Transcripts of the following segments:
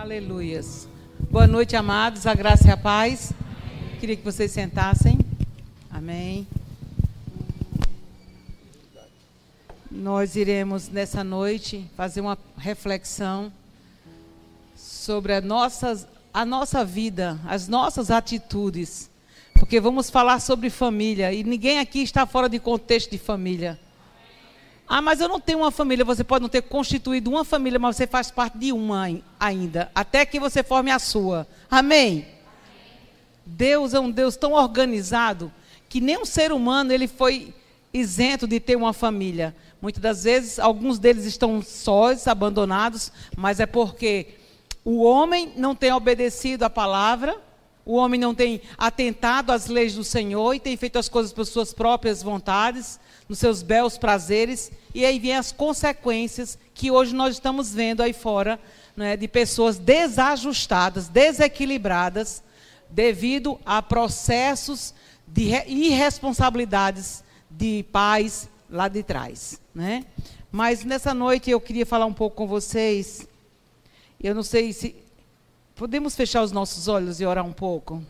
Aleluias. Boa noite, amados. A graça e a paz. Queria que vocês sentassem. Amém. Nós iremos nessa noite fazer uma reflexão sobre a nossa, a nossa vida, as nossas atitudes. Porque vamos falar sobre família e ninguém aqui está fora de contexto de família. Ah, mas eu não tenho uma família. Você pode não ter constituído uma família, mas você faz parte de uma ainda, até que você forme a sua. Amém? Deus é um Deus tão organizado que nem um ser humano ele foi isento de ter uma família. Muitas das vezes, alguns deles estão sós, abandonados, mas é porque o homem não tem obedecido a palavra, o homem não tem atentado às leis do Senhor e tem feito as coisas por suas próprias vontades nos seus belos prazeres, e aí vem as consequências que hoje nós estamos vendo aí fora, né, de pessoas desajustadas, desequilibradas, devido a processos de irresponsabilidades de pais lá de trás. Né? Mas nessa noite eu queria falar um pouco com vocês. Eu não sei se. Podemos fechar os nossos olhos e orar um pouco?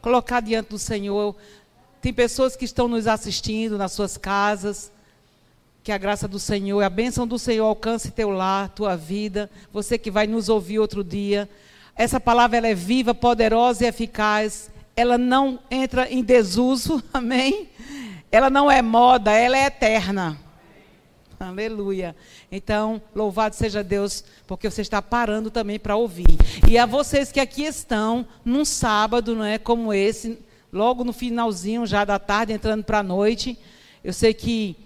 Colocar diante do Senhor tem pessoas que estão nos assistindo nas suas casas. Que a graça do Senhor, a bênção do Senhor alcance teu lar, tua vida. Você que vai nos ouvir outro dia. Essa palavra ela é viva, poderosa e eficaz. Ela não entra em desuso, amém? Ela não é moda, ela é eterna. Aleluia. Então, louvado seja Deus, porque você está parando também para ouvir. E a vocês que aqui estão, num sábado, não é como esse, logo no finalzinho já da tarde, entrando para a noite. Eu sei que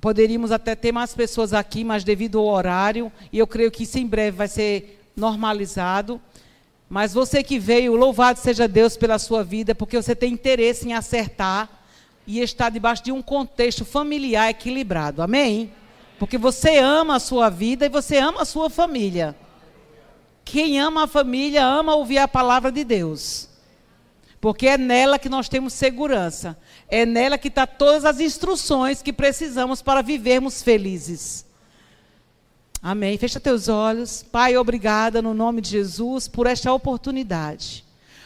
poderíamos até ter mais pessoas aqui, mas devido ao horário, e eu creio que isso em breve vai ser normalizado. Mas você que veio, louvado seja Deus pela sua vida, porque você tem interesse em acertar e estar debaixo de um contexto familiar equilibrado. Amém? Porque você ama a sua vida e você ama a sua família. Quem ama a família ama ouvir a palavra de Deus. Porque é nela que nós temos segurança. É nela que está todas as instruções que precisamos para vivermos felizes. Amém. Fecha teus olhos. Pai, obrigada no nome de Jesus por esta oportunidade.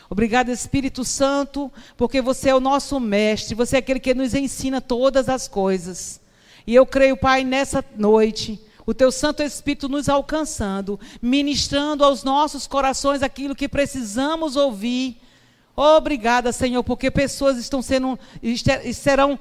Obrigado, Espírito Santo, porque você é o nosso mestre, você é aquele que nos ensina todas as coisas. E eu creio, Pai, nessa noite, o teu Santo Espírito nos alcançando, ministrando aos nossos corações aquilo que precisamos ouvir Obrigada, Senhor, porque pessoas estão sendo serão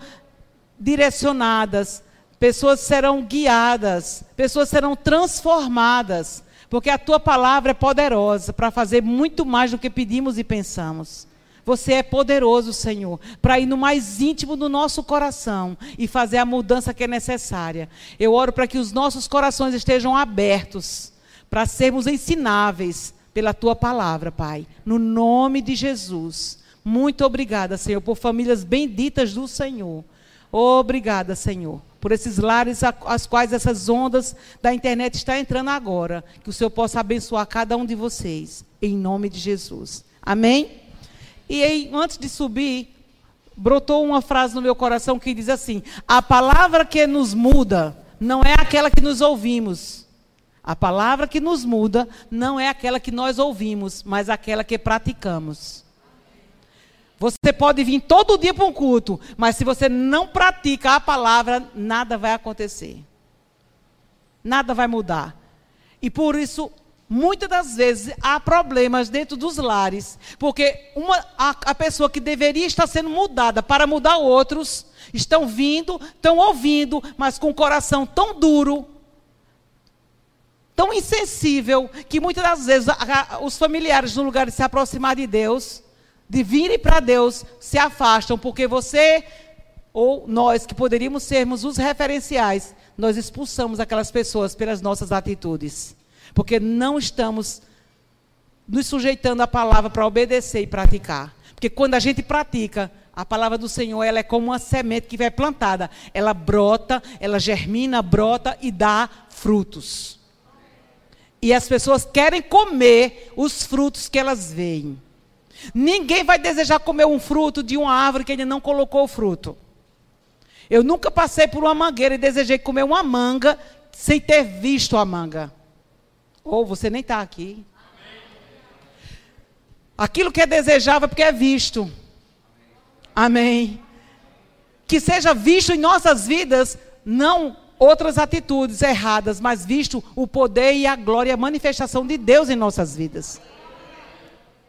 direcionadas, pessoas serão guiadas, pessoas serão transformadas, porque a tua palavra é poderosa para fazer muito mais do que pedimos e pensamos. Você é poderoso, Senhor, para ir no mais íntimo do nosso coração e fazer a mudança que é necessária. Eu oro para que os nossos corações estejam abertos para sermos ensináveis pela tua palavra, Pai. No nome de Jesus. Muito obrigada, Senhor, por famílias benditas do Senhor. Obrigada, Senhor, por esses lares as quais essas ondas da internet estão entrando agora. Que o Senhor possa abençoar cada um de vocês. Em nome de Jesus. Amém? E aí, antes de subir, brotou uma frase no meu coração que diz assim: A palavra que nos muda não é aquela que nos ouvimos a palavra que nos muda não é aquela que nós ouvimos, mas aquela que praticamos. Você pode vir todo dia para um culto, mas se você não pratica a palavra, nada vai acontecer. Nada vai mudar. E por isso, muitas das vezes, há problemas dentro dos lares, porque uma, a, a pessoa que deveria estar sendo mudada para mudar outros, estão vindo, estão ouvindo, mas com o coração tão duro, tão insensível que muitas das vezes a, a, os familiares, no lugar de se aproximar de Deus, de virem para Deus, se afastam, porque você ou nós que poderíamos sermos os referenciais, nós expulsamos aquelas pessoas pelas nossas atitudes, porque não estamos nos sujeitando à palavra para obedecer e praticar. Porque quando a gente pratica, a palavra do Senhor, ela é como uma semente que vai plantada. Ela brota, ela germina, brota e dá frutos. E as pessoas querem comer os frutos que elas veem. Ninguém vai desejar comer um fruto de uma árvore que ainda não colocou o fruto. Eu nunca passei por uma mangueira e desejei comer uma manga sem ter visto a manga. Ou você nem está aqui. Aquilo que é desejável é porque é visto. Amém. Que seja visto em nossas vidas, não outras atitudes erradas, mas visto o poder e a glória e a manifestação de Deus em nossas vidas.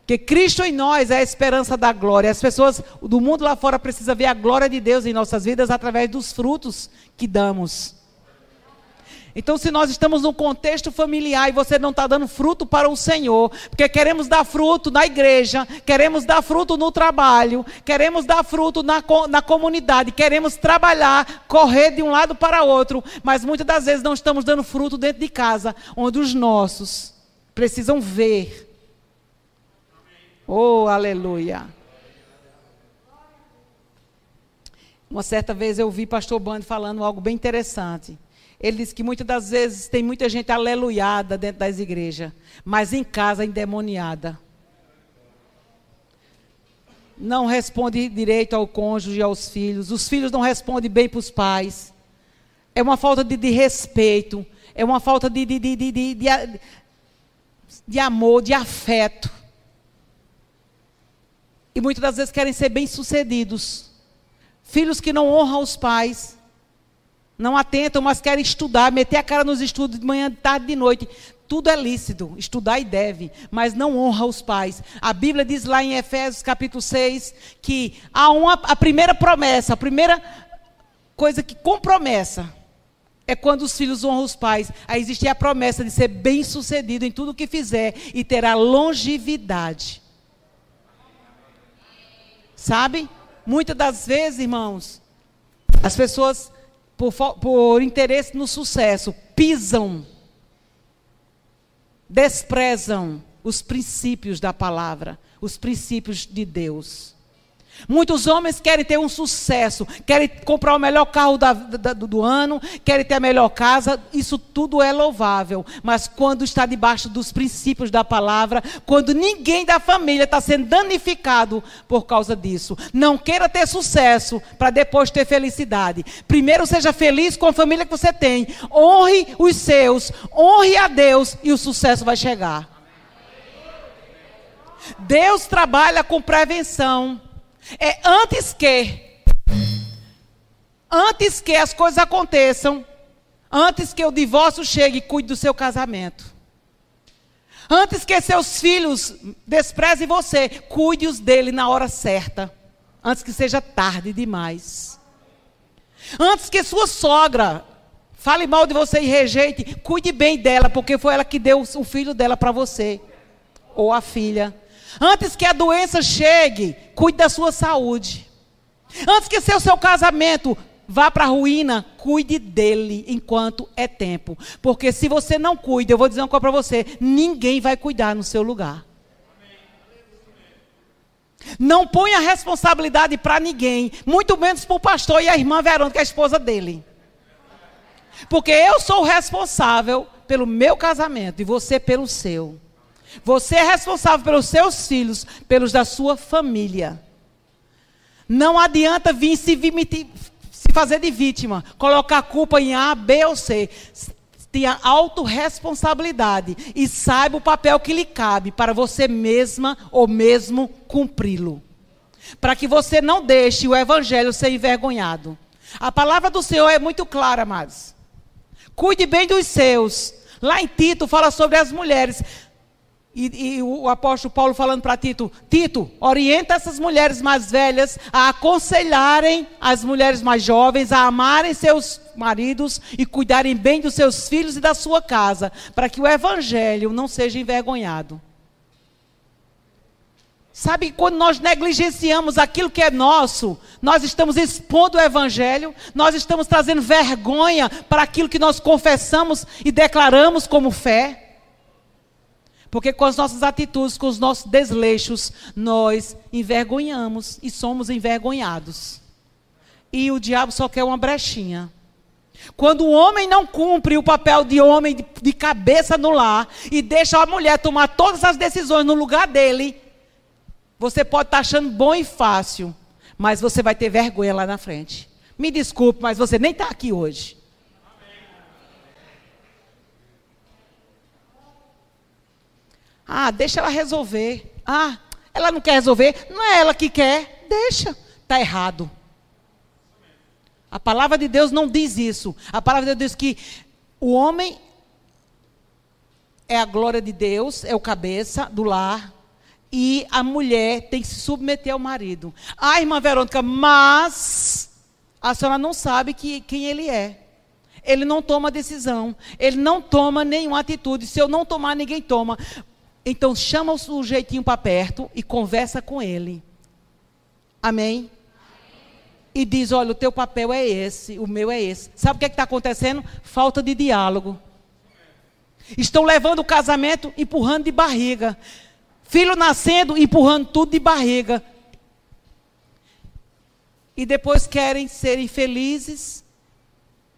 Que Cristo em nós é a esperança da glória. As pessoas do mundo lá fora precisam ver a glória de Deus em nossas vidas através dos frutos que damos. Então, se nós estamos num contexto familiar e você não está dando fruto para o Senhor, porque queremos dar fruto na igreja, queremos dar fruto no trabalho, queremos dar fruto na, na comunidade, queremos trabalhar, correr de um lado para outro, mas muitas das vezes não estamos dando fruto dentro de casa, onde os nossos precisam ver. Oh, aleluia. Uma certa vez eu vi pastor Bando falando algo bem interessante. Ele disse que muitas das vezes tem muita gente aleluiada dentro das igrejas, mas em casa endemoniada. Não responde direito ao cônjuge e aos filhos. Os filhos não respondem bem para os pais. É uma falta de, de respeito. É uma falta de, de, de, de, de amor, de afeto. E muitas das vezes querem ser bem-sucedidos. Filhos que não honram os pais não atentam, mas querem estudar, meter a cara nos estudos de manhã, de tarde, de noite. Tudo é lícito, estudar e deve, mas não honra os pais. A Bíblia diz lá em Efésios capítulo 6 que há uma, a primeira promessa, a primeira coisa que com promessa é quando os filhos honram os pais. Aí existe a promessa de ser bem sucedido em tudo que fizer e terá longevidade. Sabe? Muitas das vezes, irmãos, as pessoas por, por interesse no sucesso, pisam, desprezam os princípios da palavra, os princípios de Deus. Muitos homens querem ter um sucesso, querem comprar o melhor carro da, da, do ano, querem ter a melhor casa, isso tudo é louvável. Mas quando está debaixo dos princípios da palavra, quando ninguém da família está sendo danificado por causa disso, não queira ter sucesso para depois ter felicidade. Primeiro seja feliz com a família que você tem, honre os seus, honre a Deus e o sucesso vai chegar. Deus trabalha com prevenção. É antes que, antes que as coisas aconteçam, antes que o divórcio chegue, cuide do seu casamento. Antes que seus filhos desprezem você, cuide-os dele na hora certa. Antes que seja tarde demais. Antes que sua sogra fale mal de você e rejeite, cuide bem dela, porque foi ela que deu o filho dela para você. Ou a filha. Antes que a doença chegue, cuide da sua saúde. Antes que seu, seu casamento vá para a ruína, cuide dele enquanto é tempo. Porque se você não cuida, eu vou dizer uma coisa para você: ninguém vai cuidar no seu lugar. Não ponha responsabilidade para ninguém, muito menos para o pastor e a irmã Verônica, que a esposa dele. Porque eu sou o responsável pelo meu casamento e você pelo seu. Você é responsável pelos seus filhos, pelos da sua família. Não adianta vir se, se fazer de vítima, colocar a culpa em A, B ou C. Tenha autorresponsabilidade e saiba o papel que lhe cabe para você mesma ou mesmo cumpri-lo. Para que você não deixe o evangelho ser envergonhado. A palavra do Senhor é muito clara, amados. Cuide bem dos seus. Lá em Tito fala sobre as mulheres. E, e, o apóstolo Paulo falando para Tito: Tito, orienta essas mulheres mais velhas a aconselharem as mulheres mais jovens a amarem seus maridos e cuidarem bem dos seus filhos e da sua casa, para que o evangelho não seja envergonhado. Sabe, quando nós negligenciamos aquilo que é nosso, nós estamos expondo o Evangelho, nós estamos trazendo vergonha para aquilo que nós confessamos e declaramos como fé. Porque com as nossas atitudes, com os nossos desleixos, nós envergonhamos e somos envergonhados. E o diabo só quer uma brechinha. Quando o homem não cumpre o papel de homem de cabeça no lar e deixa a mulher tomar todas as decisões no lugar dele, você pode estar achando bom e fácil, mas você vai ter vergonha lá na frente. Me desculpe, mas você nem está aqui hoje. Ah, deixa ela resolver. Ah, ela não quer resolver. Não é ela que quer. Deixa. Está errado. A palavra de Deus não diz isso. A palavra de Deus diz que o homem é a glória de Deus, é o cabeça do lar. E a mulher tem que se submeter ao marido. Ah, irmã Verônica, mas a senhora não sabe que, quem ele é. Ele não toma decisão. Ele não toma nenhuma atitude. Se eu não tomar, ninguém toma. Então chama o sujeitinho para perto e conversa com ele. Amém? E diz: olha, o teu papel é esse, o meu é esse. Sabe o que é está acontecendo? Falta de diálogo. Estão levando o casamento empurrando de barriga. Filho nascendo, empurrando tudo de barriga. E depois querem serem felizes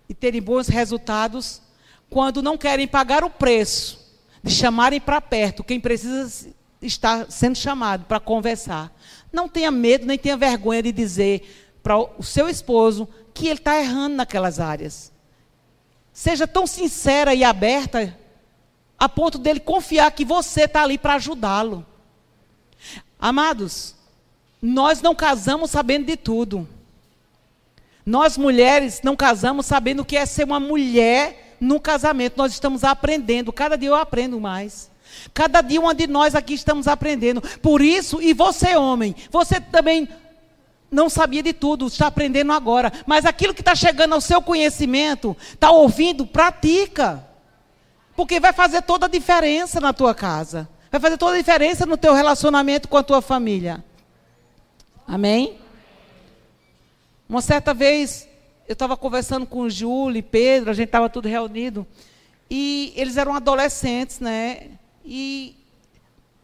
e terem bons resultados quando não querem pagar o preço chamarem para perto quem precisa estar sendo chamado para conversar. Não tenha medo, nem tenha vergonha de dizer para o seu esposo que ele está errando naquelas áreas. Seja tão sincera e aberta a ponto dele confiar que você está ali para ajudá-lo. Amados, nós não casamos sabendo de tudo. Nós mulheres não casamos sabendo o que é ser uma mulher no casamento. Nós estamos aprendendo. Cada dia eu aprendo mais. Cada dia uma de nós aqui estamos aprendendo. Por isso, e você, homem, você também não sabia de tudo, está aprendendo agora. Mas aquilo que está chegando ao seu conhecimento, está ouvindo, pratica. Porque vai fazer toda a diferença na tua casa. Vai fazer toda a diferença no teu relacionamento com a tua família. Amém? Uma certa vez, eu estava conversando com o Júlio e Pedro, a gente estava tudo reunido. E eles eram adolescentes, né? E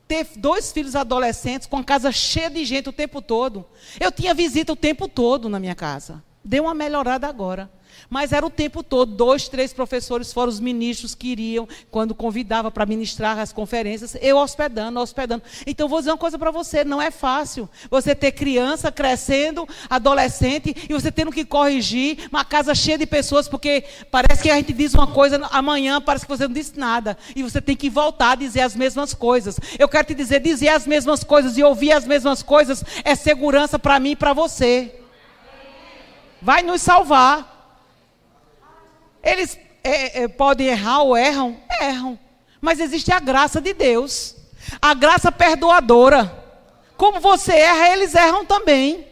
ter dois filhos adolescentes com a casa cheia de gente o tempo todo. Eu tinha visita o tempo todo na minha casa. Deu uma melhorada agora. Mas era o tempo todo, dois, três professores foram os ministros que iriam, quando convidava para ministrar as conferências, eu hospedando, hospedando. Então, vou dizer uma coisa para você: não é fácil você ter criança crescendo, adolescente, e você tendo que corrigir uma casa cheia de pessoas, porque parece que a gente diz uma coisa, amanhã parece que você não disse nada, e você tem que voltar a dizer as mesmas coisas. Eu quero te dizer: dizer as mesmas coisas e ouvir as mesmas coisas é segurança para mim e para você. Vai nos salvar. Eles é, é, podem errar ou erram? Erram. Mas existe a graça de Deus. A graça perdoadora. Como você erra, eles erram também.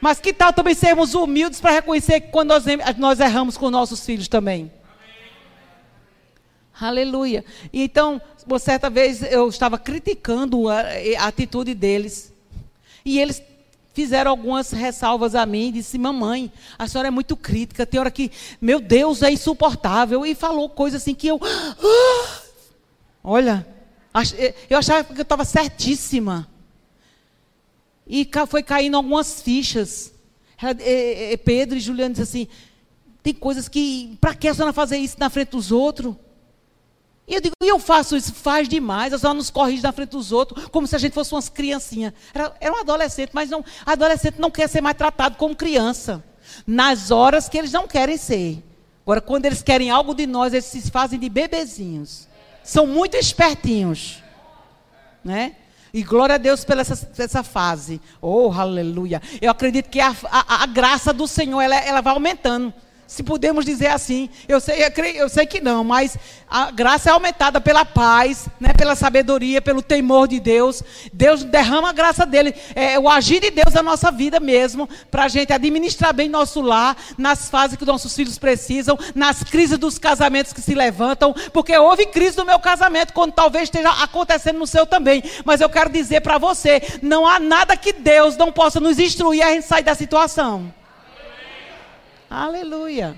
Mas que tal também sermos humildes para reconhecer que quando nós, nós erramos com nossos filhos também? Aleluia. Então, uma certa vez eu estava criticando a, a atitude deles. E eles fizeram algumas ressalvas a mim, disse, mamãe, a senhora é muito crítica, tem hora que, meu Deus, é insuportável, e falou coisas assim que eu, ah, olha, eh, eu achava que eu estava certíssima, e foi caindo algumas fichas, eh, eh, Pedro e Juliano disse assim, tem coisas que, para que a senhora fazer isso na frente dos outros? Eu digo, e eu faço isso? Faz demais, a senhora nos corrige na frente dos outros, como se a gente fosse umas criancinhas. Era, era um adolescente, mas não, adolescente não quer ser mais tratado como criança. Nas horas que eles não querem ser. Agora, quando eles querem algo de nós, eles se fazem de bebezinhos. São muito espertinhos. Né? E glória a Deus pela essa, essa fase. Oh, aleluia. Eu acredito que a, a, a graça do Senhor, ela, ela vai aumentando se podemos dizer assim. Eu sei, eu sei que não, mas a graça é aumentada pela paz, né, pela sabedoria, pelo temor de Deus. Deus derrama a graça dele, é, o agir de Deus na nossa vida mesmo, para a gente administrar bem nosso lar, nas fases que nossos filhos precisam, nas crises dos casamentos que se levantam, porque houve crise no meu casamento, quando talvez esteja acontecendo no seu também. Mas eu quero dizer para você: não há nada que Deus não possa nos instruir a gente sair da situação. Aleluia.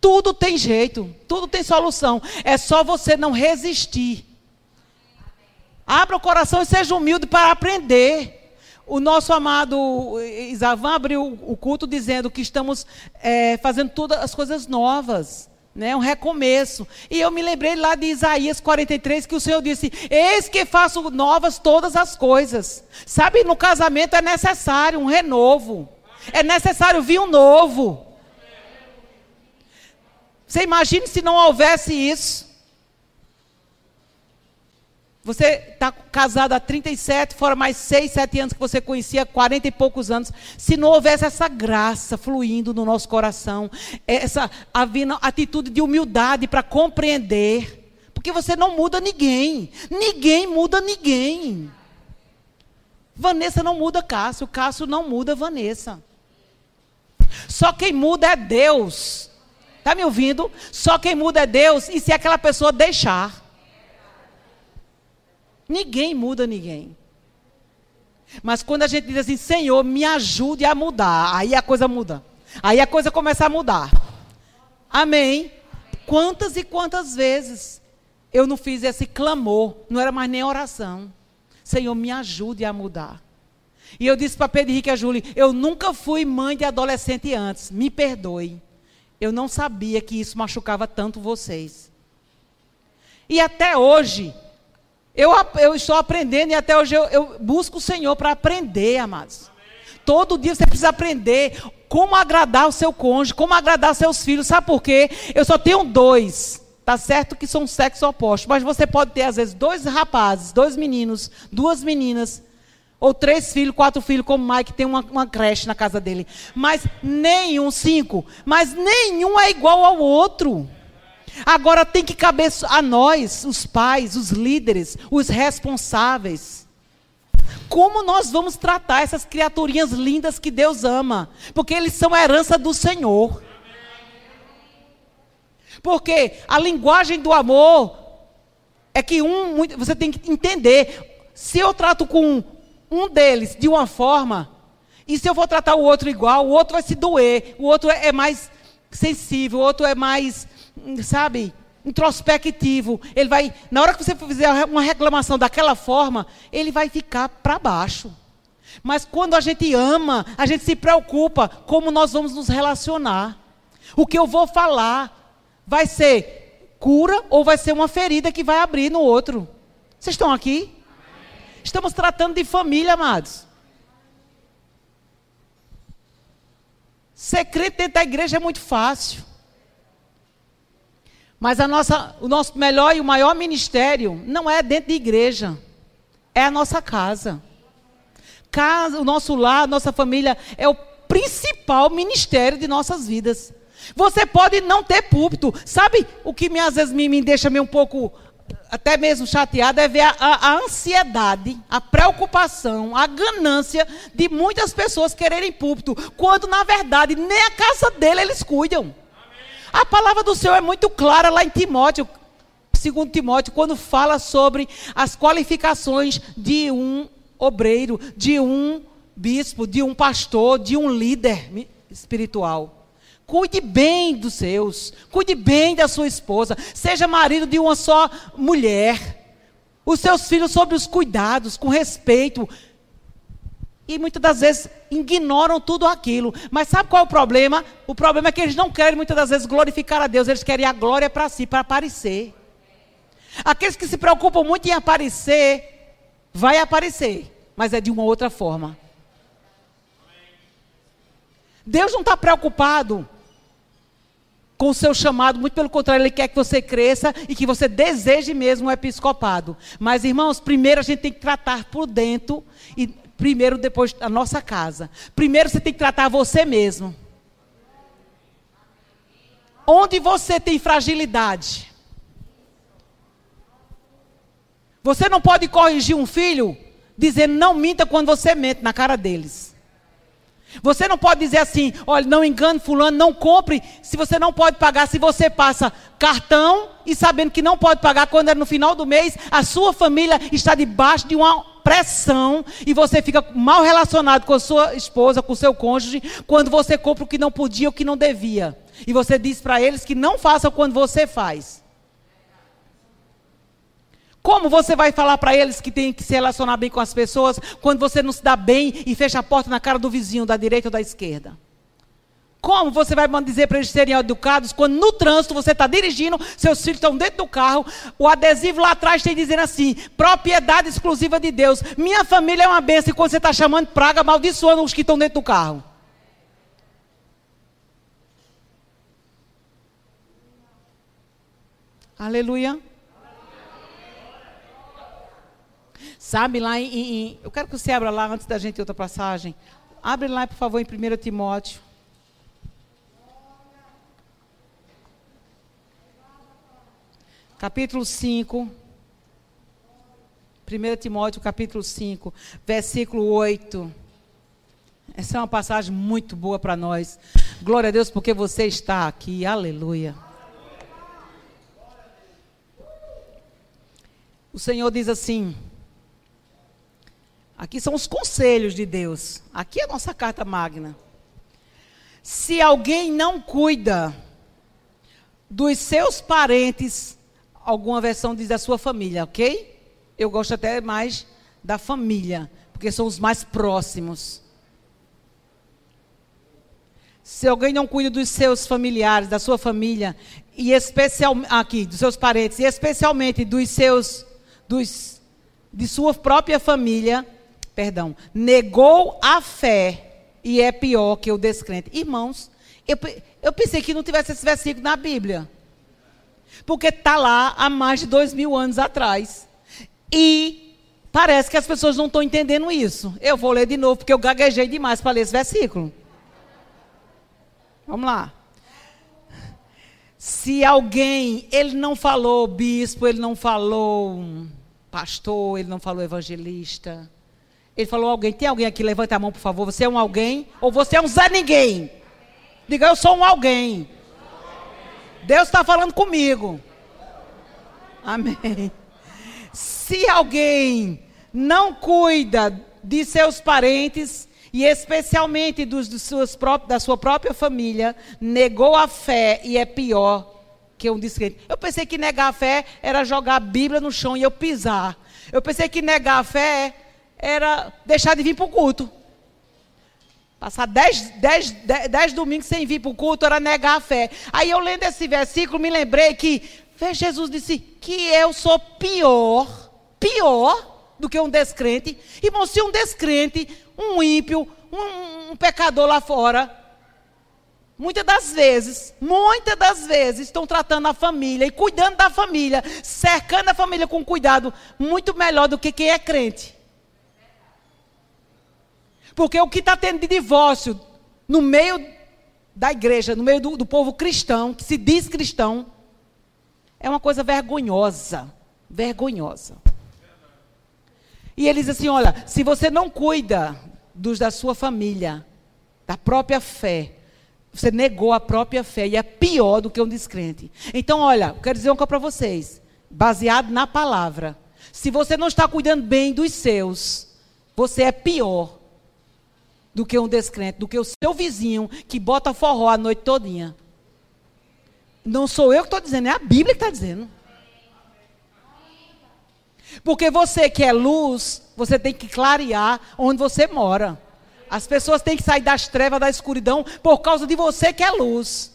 Tudo tem jeito, tudo tem solução. É só você não resistir. Abra o coração e seja humilde para aprender. O nosso amado Isavan abriu o culto dizendo que estamos é, fazendo todas as coisas novas. Né, um recomeço. E eu me lembrei lá de Isaías 43 que o Senhor disse: Eis que faço novas todas as coisas. Sabe, no casamento é necessário um renovo. É necessário vir um novo. Você imagine se não houvesse isso. Você está casado há 37, fora mais 6, 7 anos que você conhecia, 40 e poucos anos. Se não houvesse essa graça fluindo no nosso coração, essa atitude de humildade para compreender, porque você não muda ninguém. Ninguém muda ninguém. Vanessa não muda Cássio, Cássio não muda Vanessa. Só quem muda é Deus. Está me ouvindo? Só quem muda é Deus e se aquela pessoa deixar. Ninguém muda ninguém. Mas quando a gente diz assim, Senhor, me ajude a mudar, aí a coisa muda. Aí a coisa começa a mudar. Amém? Quantas e quantas vezes eu não fiz esse clamor, não era mais nem oração. Senhor, me ajude a mudar. E eu disse para Pedro Henrique e a Júlia, eu nunca fui mãe de adolescente antes, me perdoe. Eu não sabia que isso machucava tanto vocês. E até hoje, eu, eu estou aprendendo e até hoje eu, eu busco o Senhor para aprender, amados. Todo dia você precisa aprender como agradar o seu cônjuge, como agradar seus filhos. Sabe por quê? Eu só tenho dois. Tá certo que são sexo oposto, mas você pode ter às vezes dois rapazes, dois meninos, duas meninas, ou três filhos, quatro filhos, como Mike tem uma, uma creche na casa dele. Mas nenhum, cinco, mas nenhum é igual ao outro. Agora tem que caber a nós, os pais, os líderes, os responsáveis. Como nós vamos tratar essas criaturinhas lindas que Deus ama? Porque eles são a herança do Senhor. Porque a linguagem do amor é que um, você tem que entender. Se eu trato com um deles de uma forma, e se eu vou tratar o outro igual, o outro vai se doer, o outro é mais sensível, o outro é mais sabe, introspectivo. Ele vai, na hora que você fizer uma reclamação daquela forma, ele vai ficar para baixo. Mas quando a gente ama, a gente se preocupa como nós vamos nos relacionar. O que eu vou falar vai ser cura ou vai ser uma ferida que vai abrir no outro. Vocês estão aqui? Estamos tratando de família, amados. Secreto dentro da igreja é muito fácil. Mas a nossa, o nosso melhor e o maior ministério não é dentro de igreja, é a nossa casa. casa o nosso lar, a nossa família é o principal ministério de nossas vidas. Você pode não ter púlpito. Sabe o que me, às vezes me, me deixa meio um pouco, até mesmo chateado, é ver a, a, a ansiedade, a preocupação, a ganância de muitas pessoas quererem púlpito, quando na verdade nem a casa dele eles cuidam. A palavra do Senhor é muito clara lá em Timóteo, segundo Timóteo, quando fala sobre as qualificações de um obreiro, de um bispo, de um pastor, de um líder espiritual. Cuide bem dos seus, cuide bem da sua esposa, seja marido de uma só mulher. Os seus filhos sobre os cuidados, com respeito, e muitas das vezes ignoram tudo aquilo. Mas sabe qual é o problema? O problema é que eles não querem muitas das vezes glorificar a Deus, eles querem a glória para si, para aparecer. Aqueles que se preocupam muito em aparecer, vai aparecer, mas é de uma outra forma. Deus não está preocupado com o seu chamado, muito pelo contrário, Ele quer que você cresça e que você deseje mesmo o episcopado. Mas, irmãos, primeiro a gente tem que tratar por dentro e primeiro depois a nossa casa. Primeiro você tem que tratar você mesmo. Onde você tem fragilidade? Você não pode corrigir um filho dizendo não minta quando você mente na cara deles. Você não pode dizer assim, olha, não engane fulano, não compre, se você não pode pagar, se você passa cartão e sabendo que não pode pagar quando é no final do mês, a sua família está debaixo de uma pressão e você fica mal relacionado com a sua esposa, com o seu cônjuge, quando você compra o que não podia, o que não devia. E você diz para eles que não façam quando você faz. Como você vai falar para eles que tem que se relacionar bem com as pessoas quando você não se dá bem e fecha a porta na cara do vizinho, da direita ou da esquerda? Como você vai dizer para eles serem educados quando no trânsito você está dirigindo, seus filhos estão dentro do carro, o adesivo lá atrás tem dizendo assim: propriedade exclusiva de Deus. Minha família é uma bênção e quando você está chamando praga, amaldiçoando os que estão dentro do carro. Aleluia. Sabe, lá em, em, Eu quero que você abra lá antes da gente outra passagem. Abre lá, por favor, em 1 Timóteo. Capítulo 5. 1 Timóteo, capítulo 5, versículo 8. Essa é uma passagem muito boa para nós. Glória a Deus porque você está aqui. Aleluia. O Senhor diz assim: Aqui são os conselhos de Deus. Aqui é a nossa carta magna. Se alguém não cuida dos seus parentes, alguma versão diz da sua família, ok? Eu gosto até mais da família, porque são os mais próximos. Se alguém não cuida dos seus familiares, da sua família, e especialmente aqui, dos seus parentes, e especialmente dos seus dos de sua própria família, perdão, negou a fé e é pior que o descrente. Irmãos, eu, eu pensei que não tivesse esse versículo na Bíblia. Porque está lá há mais de dois mil anos atrás. E parece que as pessoas não estão entendendo isso. Eu vou ler de novo, porque eu gaguejei demais para ler esse versículo. Vamos lá. Se alguém, ele não falou bispo, ele não falou pastor, ele não falou evangelista, ele falou alguém. Tem alguém aqui? Levanta a mão, por favor. Você é um alguém? Ou você é um Zé Ninguém? Diga, eu sou um alguém. Deus está falando comigo. Amém. Se alguém não cuida de seus parentes, e especialmente dos, dos suas da sua própria família, negou a fé e é pior que um descrente. Eu pensei que negar a fé era jogar a Bíblia no chão e eu pisar. Eu pensei que negar a fé era deixar de vir para o culto. Passar dez, dez, dez, dez domingos sem vir para o culto era negar a fé. Aí eu lendo esse versículo, me lembrei que Jesus disse que eu sou pior, pior do que um descrente. Irmão, se um descrente, um ímpio, um, um pecador lá fora, muitas das vezes, muitas das vezes, estão tratando a família e cuidando da família, cercando a família com cuidado, muito melhor do que quem é crente. Porque o que está tendo de divórcio no meio da igreja, no meio do, do povo cristão, que se diz cristão, é uma coisa vergonhosa. Vergonhosa. E ele diz assim: olha, se você não cuida dos da sua família, da própria fé, você negou a própria fé e é pior do que um descrente. Então, olha, quero dizer uma coisa para vocês, baseado na palavra. Se você não está cuidando bem dos seus, você é pior do que um descrente, do que o seu vizinho que bota forró a noite todinha. Não sou eu que estou dizendo, é a Bíblia que está dizendo. Porque você que é luz, você tem que clarear onde você mora. As pessoas têm que sair das trevas, da escuridão, por causa de você que é luz.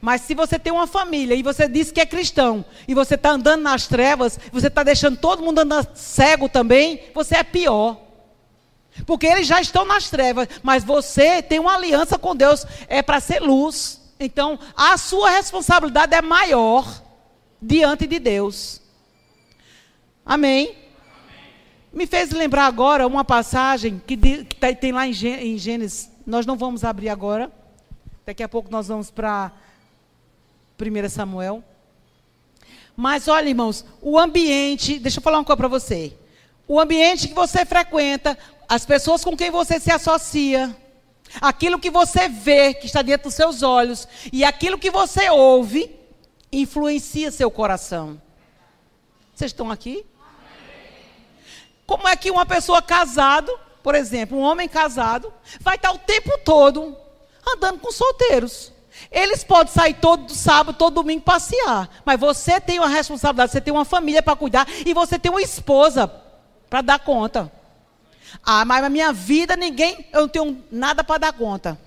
Mas se você tem uma família e você diz que é cristão, e você está andando nas trevas, você está deixando todo mundo andando cego também, você é pior. Porque eles já estão nas trevas, mas você tem uma aliança com Deus, é para ser luz. Então, a sua responsabilidade é maior diante de Deus. Amém? Amém. Me fez lembrar agora uma passagem que, tá, tem lá em Gênesis. Nós não vamos abrir agora. Daqui a pouco nós vamos para 1 Samuel. Mas olha, irmãos, o ambiente, deixa eu falar uma coisa para você. O ambiente que você frequenta, as pessoas com quem você se associa, aquilo que você vê que está dentro dos seus olhos e aquilo que você ouve influencia seu coração. Vocês estão aqui? Como é que uma pessoa casada, por exemplo, um homem casado, vai estar o tempo todo andando com solteiros? Eles podem sair todo sábado, todo domingo passear, mas você tem uma responsabilidade, você tem uma família para cuidar e você tem uma esposa para dar conta. Ah, mas a minha vida ninguém, eu não tenho nada para dar conta.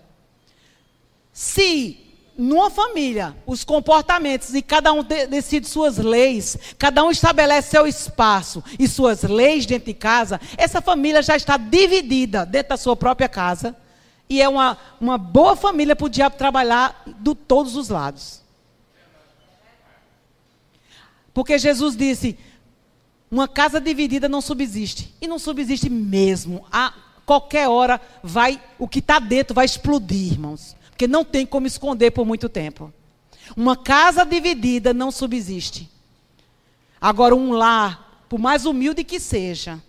Se numa família os comportamentos e cada um decide suas leis, cada um estabelece seu espaço e suas leis dentro de casa, essa família já está dividida dentro da sua própria casa e é uma, uma boa família para o diabo trabalhar de todos os lados. Porque Jesus disse: Uma casa dividida não subsiste. E não subsiste mesmo. A qualquer hora vai, o que está dentro vai explodir, irmãos. Porque não tem como esconder por muito tempo. Uma casa dividida não subsiste. Agora, um lar, por mais humilde que seja,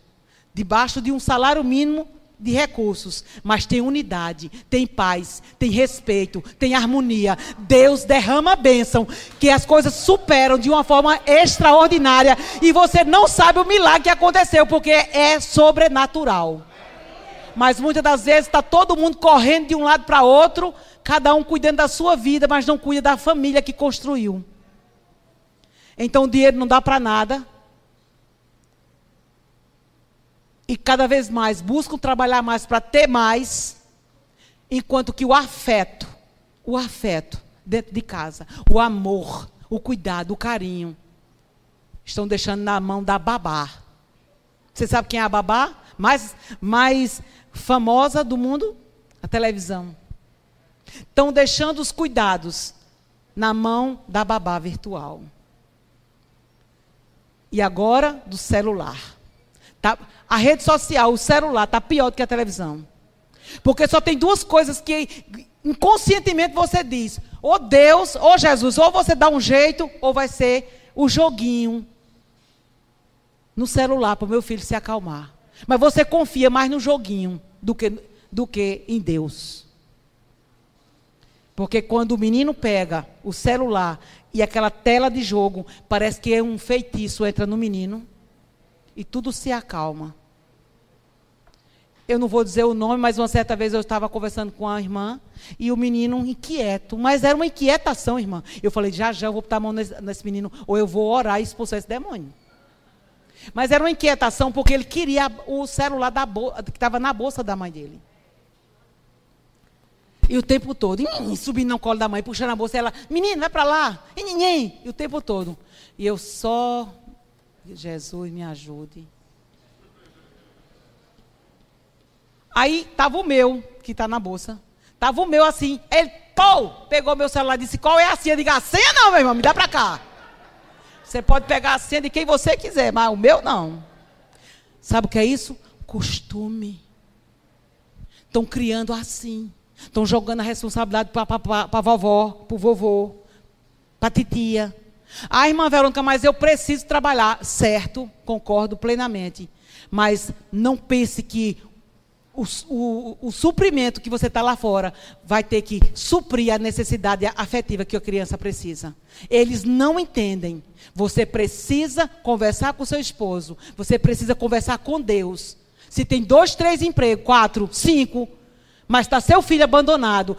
debaixo de um salário mínimo de recursos, mas tem unidade, tem paz, tem respeito, tem harmonia. Deus derrama a bênção, que as coisas superam de uma forma extraordinária e você não sabe o milagre que aconteceu, porque é sobrenatural. Mas muitas das vezes está todo mundo correndo de um lado para outro, cada um cuidando da sua vida, mas não cuida da família que construiu. Então o dinheiro não dá para nada. E cada vez mais buscam trabalhar mais para ter mais, enquanto que o afeto, o afeto dentro de casa, o amor, o cuidado, o carinho, estão deixando na mão da babá. Você sabe quem é a babá? Mais, mais famosa do mundo? A televisão. Estão deixando os cuidados na mão da babá virtual. E agora do celular. Tá, a rede social, o celular, está pior do que a televisão. Porque só tem duas coisas que inconscientemente você diz: ou Deus, ou Jesus, ou você dá um jeito, ou vai ser o joguinho no celular para o meu filho se acalmar. Mas você confia mais no joguinho do que, do que em Deus. Porque quando o menino pega o celular e aquela tela de jogo, parece que é um feitiço entra no menino e tudo se acalma. Eu não vou dizer o nome, mas uma certa vez eu estava conversando com a irmã e o menino inquieto, mas era uma inquietação, irmã. Eu falei, já já eu vou botar a mão nesse, nesse menino, ou eu vou orar e expulsar esse demônio. Mas era uma inquietação porque ele queria o celular da que estava na bolsa da mãe dele. E o tempo todo, subindo no colo da mãe, puxando a bolsa, ela, menino, vai para lá, e ninguém, e o tempo todo. E eu só, Jesus me ajude. Aí estava o meu, que está na bolsa. Estava o meu assim. Ele, pô, pegou meu celular e disse: Qual é a senha? Eu digo: A senha não, meu irmão, me dá para cá. Você pode pegar a senha de quem você quiser, mas o meu não. Sabe o que é isso? Costume. Estão criando assim. Estão jogando a responsabilidade para a vovó, para o vovô, para a titia. Ah, irmã Verônica, mas eu preciso trabalhar. Certo, concordo plenamente. Mas não pense que o, o, o suprimento que você está lá fora vai ter que suprir a necessidade afetiva que a criança precisa. Eles não entendem. Você precisa conversar com seu esposo. Você precisa conversar com Deus. Se tem dois, três empregos, quatro, cinco, mas está seu filho abandonado,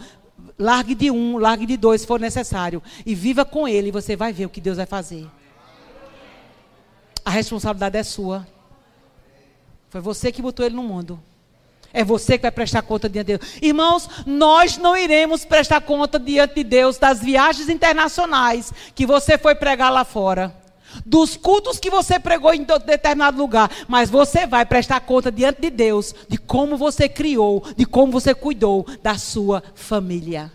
largue de um, largue de dois, se for necessário. E viva com ele e você vai ver o que Deus vai fazer. A responsabilidade é sua. Foi você que botou ele no mundo. É você que vai prestar conta diante de Deus. Irmãos, nós não iremos prestar conta diante de Deus das viagens internacionais que você foi pregar lá fora. Dos cultos que você pregou em determinado lugar. Mas você vai prestar conta diante de Deus de como você criou, de como você cuidou da sua família.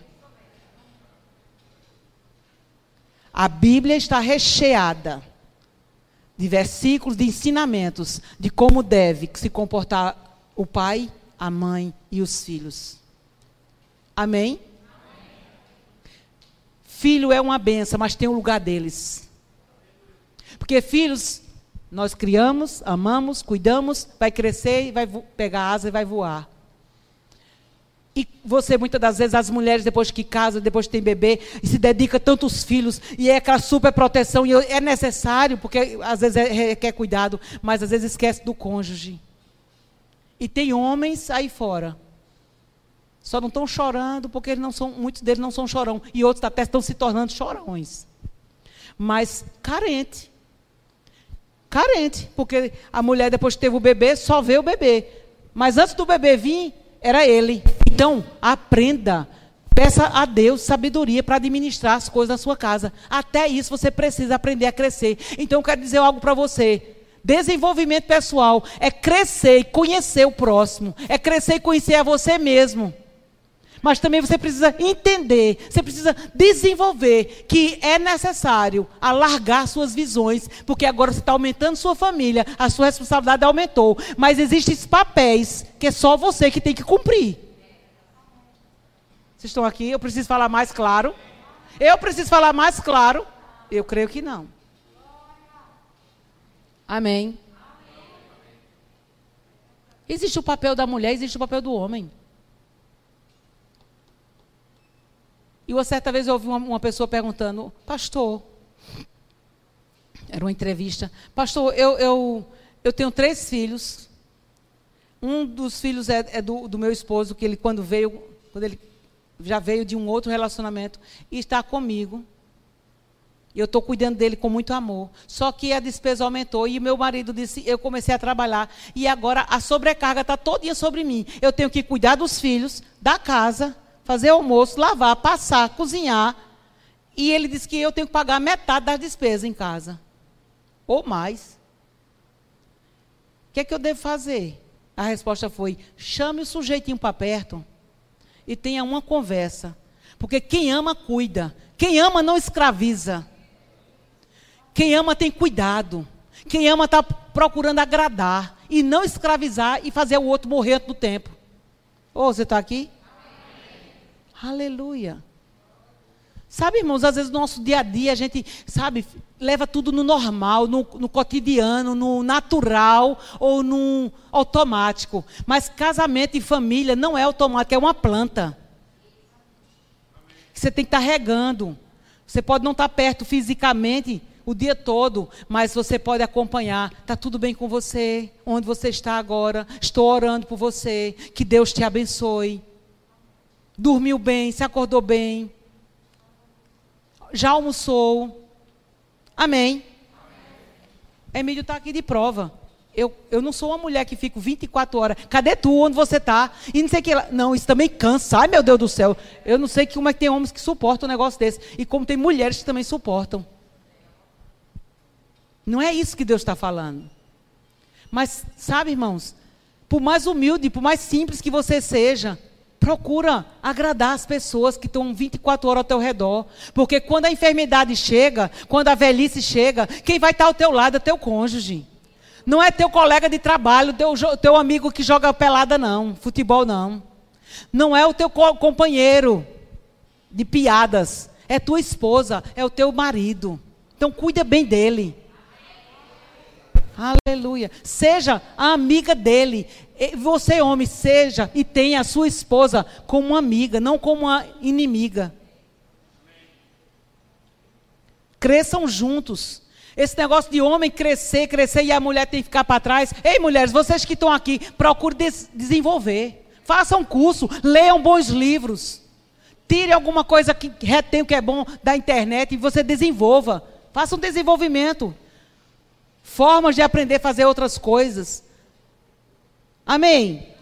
A Bíblia está recheada de versículos, de ensinamentos de como deve se comportar o pai a mãe e os filhos. Amém? Amém? Filho é uma benção, mas tem o um lugar deles. Porque filhos, nós criamos, amamos, cuidamos, vai crescer e vai pegar asa e vai voar. E você, muitas das vezes, as mulheres, depois que casa, depois que tem bebê, e se dedica tanto aos filhos, e é aquela super proteção, e é necessário, porque às vezes é, requer cuidado, mas às vezes esquece do cônjuge. E tem homens aí fora. Só não estão chorando porque eles não são, muitos deles não são chorão. E outros até estão se tornando chorões. Mas carente. Carente. Porque a mulher, depois que teve o bebê, só vê o bebê. Mas antes do bebê vir, era ele. Então, aprenda. Peça a Deus sabedoria para administrar as coisas da sua casa. Até isso você precisa aprender a crescer. Então, eu quero dizer algo para você. Desenvolvimento pessoal é crescer e conhecer o próximo, é crescer e conhecer a você mesmo. Mas também você precisa entender, você precisa desenvolver que é necessário alargar suas visões, porque agora você está aumentando sua família, a sua responsabilidade aumentou, mas existem papéis que é só você que tem que cumprir. Vocês estão aqui? Eu preciso falar mais claro? Eu preciso falar mais claro? Eu creio que não. Amém. Existe o papel da mulher, existe o papel do homem. E uma certa vez eu ouvi uma, uma pessoa perguntando, pastor, era uma entrevista, pastor, eu, eu, eu tenho três filhos. Um dos filhos é, é do, do, meu esposo, que ele quando veio, quando ele já veio de um outro relacionamento, e está comigo. E eu estou cuidando dele com muito amor. Só que a despesa aumentou e meu marido disse, eu comecei a trabalhar e agora a sobrecarga está todinha sobre mim. Eu tenho que cuidar dos filhos, da casa, fazer almoço, lavar, passar, cozinhar. E ele disse que eu tenho que pagar metade das despesas em casa. Ou mais. O que é que eu devo fazer? A resposta foi: chame o sujeitinho para perto e tenha uma conversa. Porque quem ama, cuida. Quem ama, não escraviza. Quem ama tem cuidado. Quem ama está procurando agradar e não escravizar e fazer o outro morrer antes do tempo. Ô, oh, você está aqui? Aleluia. Sabe, irmãos, às vezes no nosso dia a dia a gente, sabe, leva tudo no normal, no, no cotidiano, no natural ou no automático. Mas casamento e família não é automático, é uma planta. Que você tem que estar tá regando. Você pode não estar tá perto fisicamente, o dia todo, mas você pode acompanhar. Está tudo bem com você? Onde você está agora? Estou orando por você. Que Deus te abençoe. Dormiu bem? Se acordou bem? Já almoçou? Amém. Emílio está aqui de prova. Eu, eu não sou uma mulher que fico 24 horas. Cadê tu? Onde você está? E não sei o que lá. Não, isso também cansa. Ai, meu Deus do céu. Eu não sei como é que tem homens que suportam um negócio desse. E como tem mulheres que também suportam. Não é isso que Deus está falando. Mas, sabe, irmãos, por mais humilde, por mais simples que você seja, procura agradar as pessoas que estão 24 horas ao teu redor. Porque quando a enfermidade chega, quando a velhice chega, quem vai estar ao teu lado é teu cônjuge. Não é teu colega de trabalho, teu, teu amigo que joga pelada, não. Futebol, não. Não é o teu companheiro de piadas. É tua esposa, é o teu marido. Então cuida bem dele. Aleluia. Seja a amiga dele. Você, homem, seja e tenha a sua esposa como uma amiga, não como uma inimiga. Cresçam juntos. Esse negócio de homem crescer, crescer e a mulher tem que ficar para trás. Ei, mulheres, vocês que estão aqui, procurem des desenvolver. Façam um curso, leiam bons livros. Tire alguma coisa que retém o que é bom da internet e você desenvolva. Faça um desenvolvimento formas de aprender a fazer outras coisas. Amém?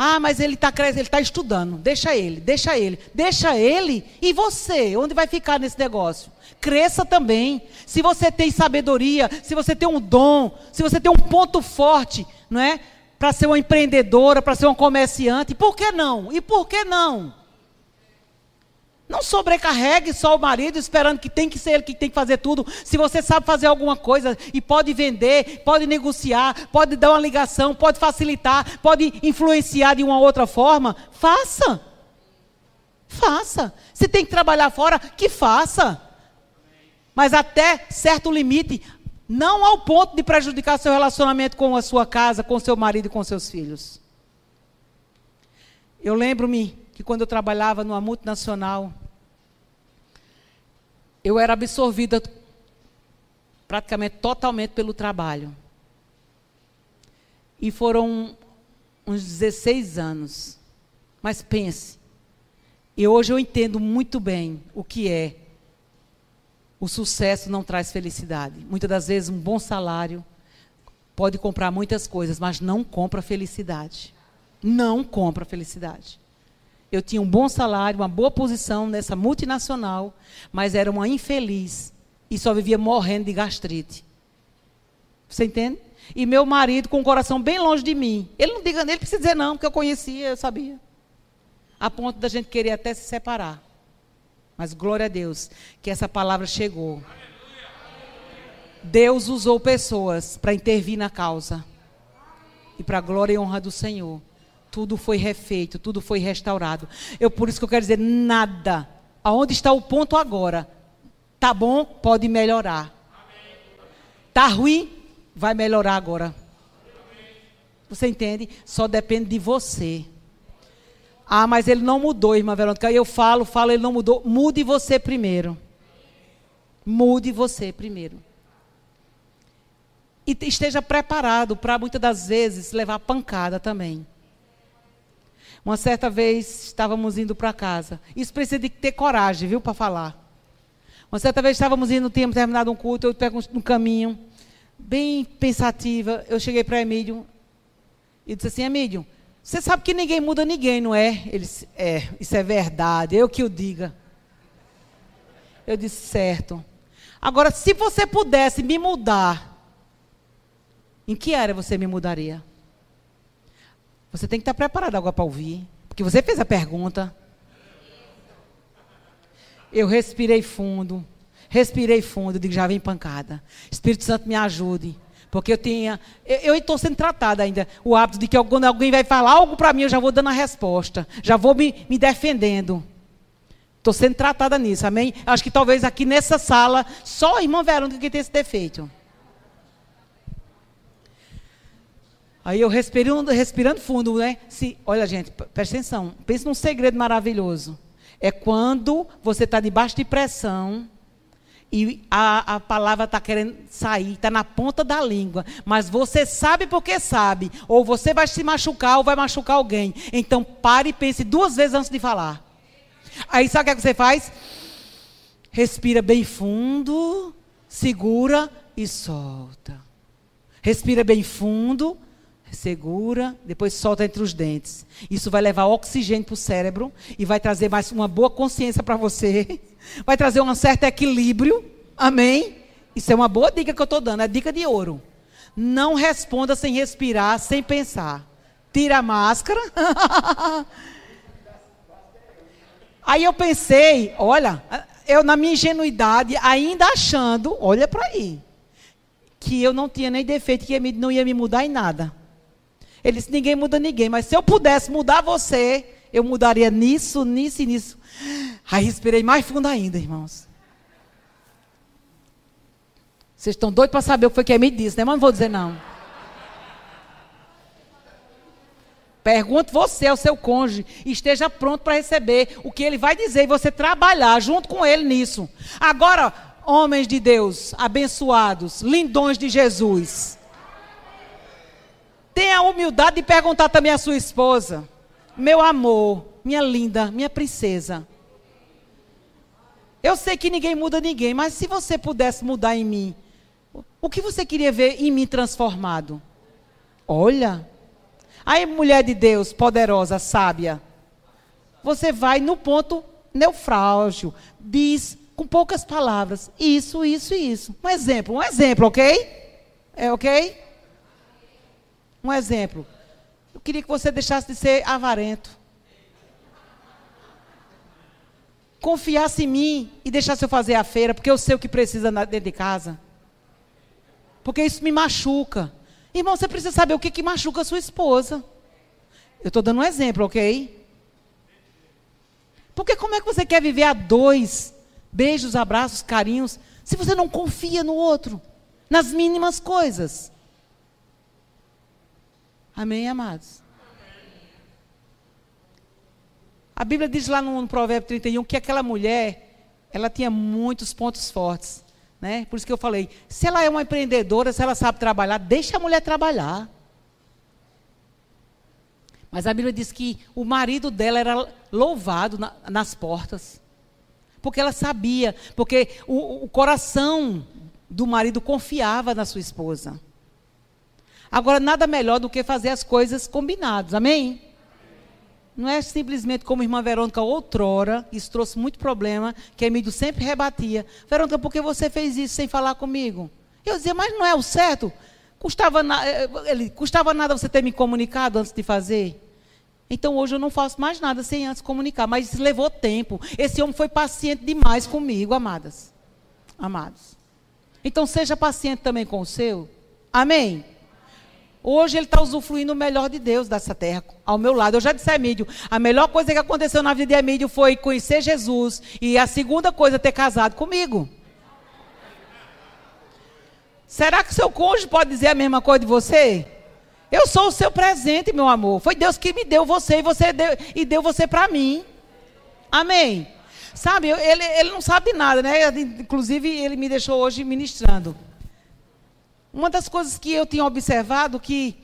Ah, mas ele está ele está estudando. Deixa ele, deixa ele, deixa ele. E você, onde vai ficar nesse negócio? Cresça também. Se você tem sabedoria, se você tem um dom, se você tem um ponto forte, não é? Para ser uma empreendedora, para ser uma comerciante, por que não? E por que não? Não sobrecarregue só o marido esperando que tem que ser ele que tem que fazer tudo. Se você sabe fazer alguma coisa e pode vender, pode negociar, pode dar uma ligação, pode facilitar, pode influenciar de uma outra forma, faça. Faça. Se tem que trabalhar fora, que faça. Mas até certo limite, não ao ponto de prejudicar seu relacionamento com a sua casa, com seu marido e com seus filhos. Eu lembro-me que quando eu trabalhava numa multinacional, eu era absorvida praticamente totalmente pelo trabalho. E foram uns 16 anos. Mas pense, e hoje eu entendo muito bem o que é o sucesso não traz felicidade. Muitas das vezes um bom salário pode comprar muitas coisas, mas não compra felicidade. Não compra felicidade. Eu tinha um bom salário, uma boa posição nessa multinacional, mas era uma infeliz e só vivia morrendo de gastrite. Você entende? E meu marido com o coração bem longe de mim. Ele não diga, ele precisa dizer não, porque eu conhecia, eu sabia. a ponto da gente querer até se separar. Mas glória a Deus que essa palavra chegou. Deus usou pessoas para intervir na causa. E para a glória e honra do Senhor. Tudo foi refeito, tudo foi restaurado. Eu por isso que eu quero dizer nada. Aonde está o ponto agora? Tá bom, pode melhorar. Tá ruim, vai melhorar agora. Você entende? Só depende de você. Ah, mas ele não mudou, irmã Verônica. Eu falo, falo, ele não mudou. Mude você primeiro. Mude você primeiro. E esteja preparado para muitas das vezes levar pancada também. Uma certa vez estávamos indo para casa. Isso precisa de ter coragem, viu, para falar. Uma certa vez estávamos indo, tínhamos terminado um culto, eu pego um caminho, bem pensativa. Eu cheguei para Emílio e disse assim: Emílio, você sabe que ninguém muda ninguém, não é? Ele disse, é, isso é verdade, eu que o diga. Eu disse, certo. Agora, se você pudesse me mudar, em que área você me mudaria? Você tem que estar preparado agora para ouvir. Porque você fez a pergunta. Eu respirei fundo. Respirei fundo. Digo, já vem pancada. Espírito Santo me ajude. Porque eu tinha. Eu estou sendo tratada ainda. O hábito de que quando alguém vai falar algo para mim, eu já vou dando a resposta. Já vou me, me defendendo. Estou sendo tratada nisso, amém? Acho que talvez aqui nessa sala, só a irmã Verônica que tem esse defeito. Aí eu respirando, respirando fundo, né? Se, olha, gente, presta atenção. Pense num segredo maravilhoso. É quando você está debaixo de pressão e a, a palavra está querendo sair, está na ponta da língua, mas você sabe porque sabe, ou você vai se machucar ou vai machucar alguém. Então pare e pense duas vezes antes de falar. Aí sabe o que, é que você faz? Respira bem fundo, segura e solta. Respira bem fundo, segura, depois solta entre os dentes. Isso vai levar oxigênio para o cérebro e vai trazer mais uma boa consciência para você. Vai trazer um certo equilíbrio. Amém? Isso é uma boa dica que eu estou dando, é dica de ouro. Não responda sem respirar, sem pensar. Tira a máscara. Aí eu pensei, olha, eu na minha ingenuidade, ainda achando, olha para aí, que eu não tinha nem defeito, que não ia me mudar em nada. Ele disse: ninguém muda ninguém, mas se eu pudesse mudar você, eu mudaria nisso, nisso e nisso. Aí respirei mais fundo ainda, irmãos. Vocês estão doidos para saber o que foi que ele me disse, né? Mas não vou dizer não. Pergunte você ao seu cônjuge esteja pronto para receber o que ele vai dizer e você trabalhar junto com ele nisso. Agora, homens de Deus, abençoados, lindões de Jesus. Tenha a humildade de perguntar também à sua esposa: Meu amor, minha linda, minha princesa. Eu sei que ninguém muda ninguém, mas se você pudesse mudar em mim, o que você queria ver em mim transformado? Olha. Aí, mulher de Deus, poderosa, sábia, você vai no ponto neufrágil, diz com poucas palavras, isso, isso e isso. Um exemplo, um exemplo, ok? É ok? Um exemplo. Eu queria que você deixasse de ser avarento. Confiasse em mim e deixasse eu fazer a feira, porque eu sei o que precisa dentro de casa. Porque isso me machuca. Irmão, você precisa saber o que, que machuca a sua esposa. Eu estou dando um exemplo, ok? Porque como é que você quer viver a dois? Beijos, abraços, carinhos, se você não confia no outro, nas mínimas coisas. Amém, amados? A Bíblia diz lá no, Provérbio 31 que aquela mulher, ela tinha muitos pontos fortes. Né? Por isso que eu falei, se ela é uma empreendedora, se ela sabe trabalhar, deixa a mulher trabalhar. Mas a Bíblia diz que o marido dela era louvado na, nas portas. Porque ela sabia, porque o, o coração do marido confiava na sua esposa. Agora, nada melhor do que fazer as coisas combinadas, amém? Não é simplesmente como a irmã Verônica outrora, isso trouxe muito problema, que a Emílio sempre rebatia. Verônica, por que você fez isso sem falar comigo? Eu dizia, mas não é o certo? Custava, na, eh, ele, custava nada você ter me comunicado antes de fazer? Então hoje eu não faço mais nada sem antes comunicar, mas isso levou tempo. Esse homem foi paciente demais comigo, amadas. Amados. Então seja paciente também com o seu. Amém. Hoje ele está usufruindo o melhor de Deus dessa terra, ao meu lado. Eu já disse a Emílio, a melhor coisa que aconteceu na vida de Emílio foi conhecer Jesus. E a segunda coisa, ter casado comigo. Será que seu cônjuge pode dizer a mesma coisa de você? Eu sou o seu presente, meu amor. Foi Deus que me deu você e você deu, e deu você para mim. Amém. Sabe, ele, ele não sabe de nada, né? Inclusive, ele me deixou hoje ministrando. Uma das coisas que eu tinha observado que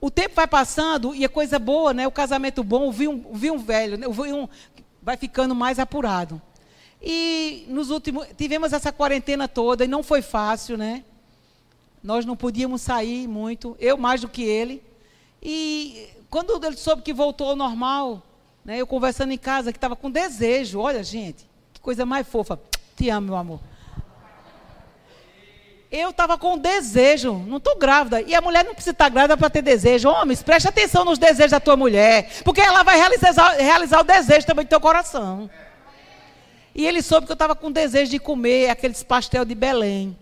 o tempo vai passando e a coisa boa, né? O casamento bom, o vinho, o vinho velho, né? vai ficando mais apurado. E nos últimos tivemos essa quarentena toda e não foi fácil, né? Nós não podíamos sair muito, eu mais do que ele. E quando ele soube que voltou ao normal, né, eu conversando em casa, que estava com desejo, olha, gente, que coisa mais fofa. Te amo, meu amor. Eu estava com desejo, não estou grávida. E a mulher não precisa estar grávida para ter desejo. Homens, preste atenção nos desejos da tua mulher. Porque ela vai realizar, realizar o desejo também do teu coração. E ele soube que eu estava com desejo de comer aqueles pastel de Belém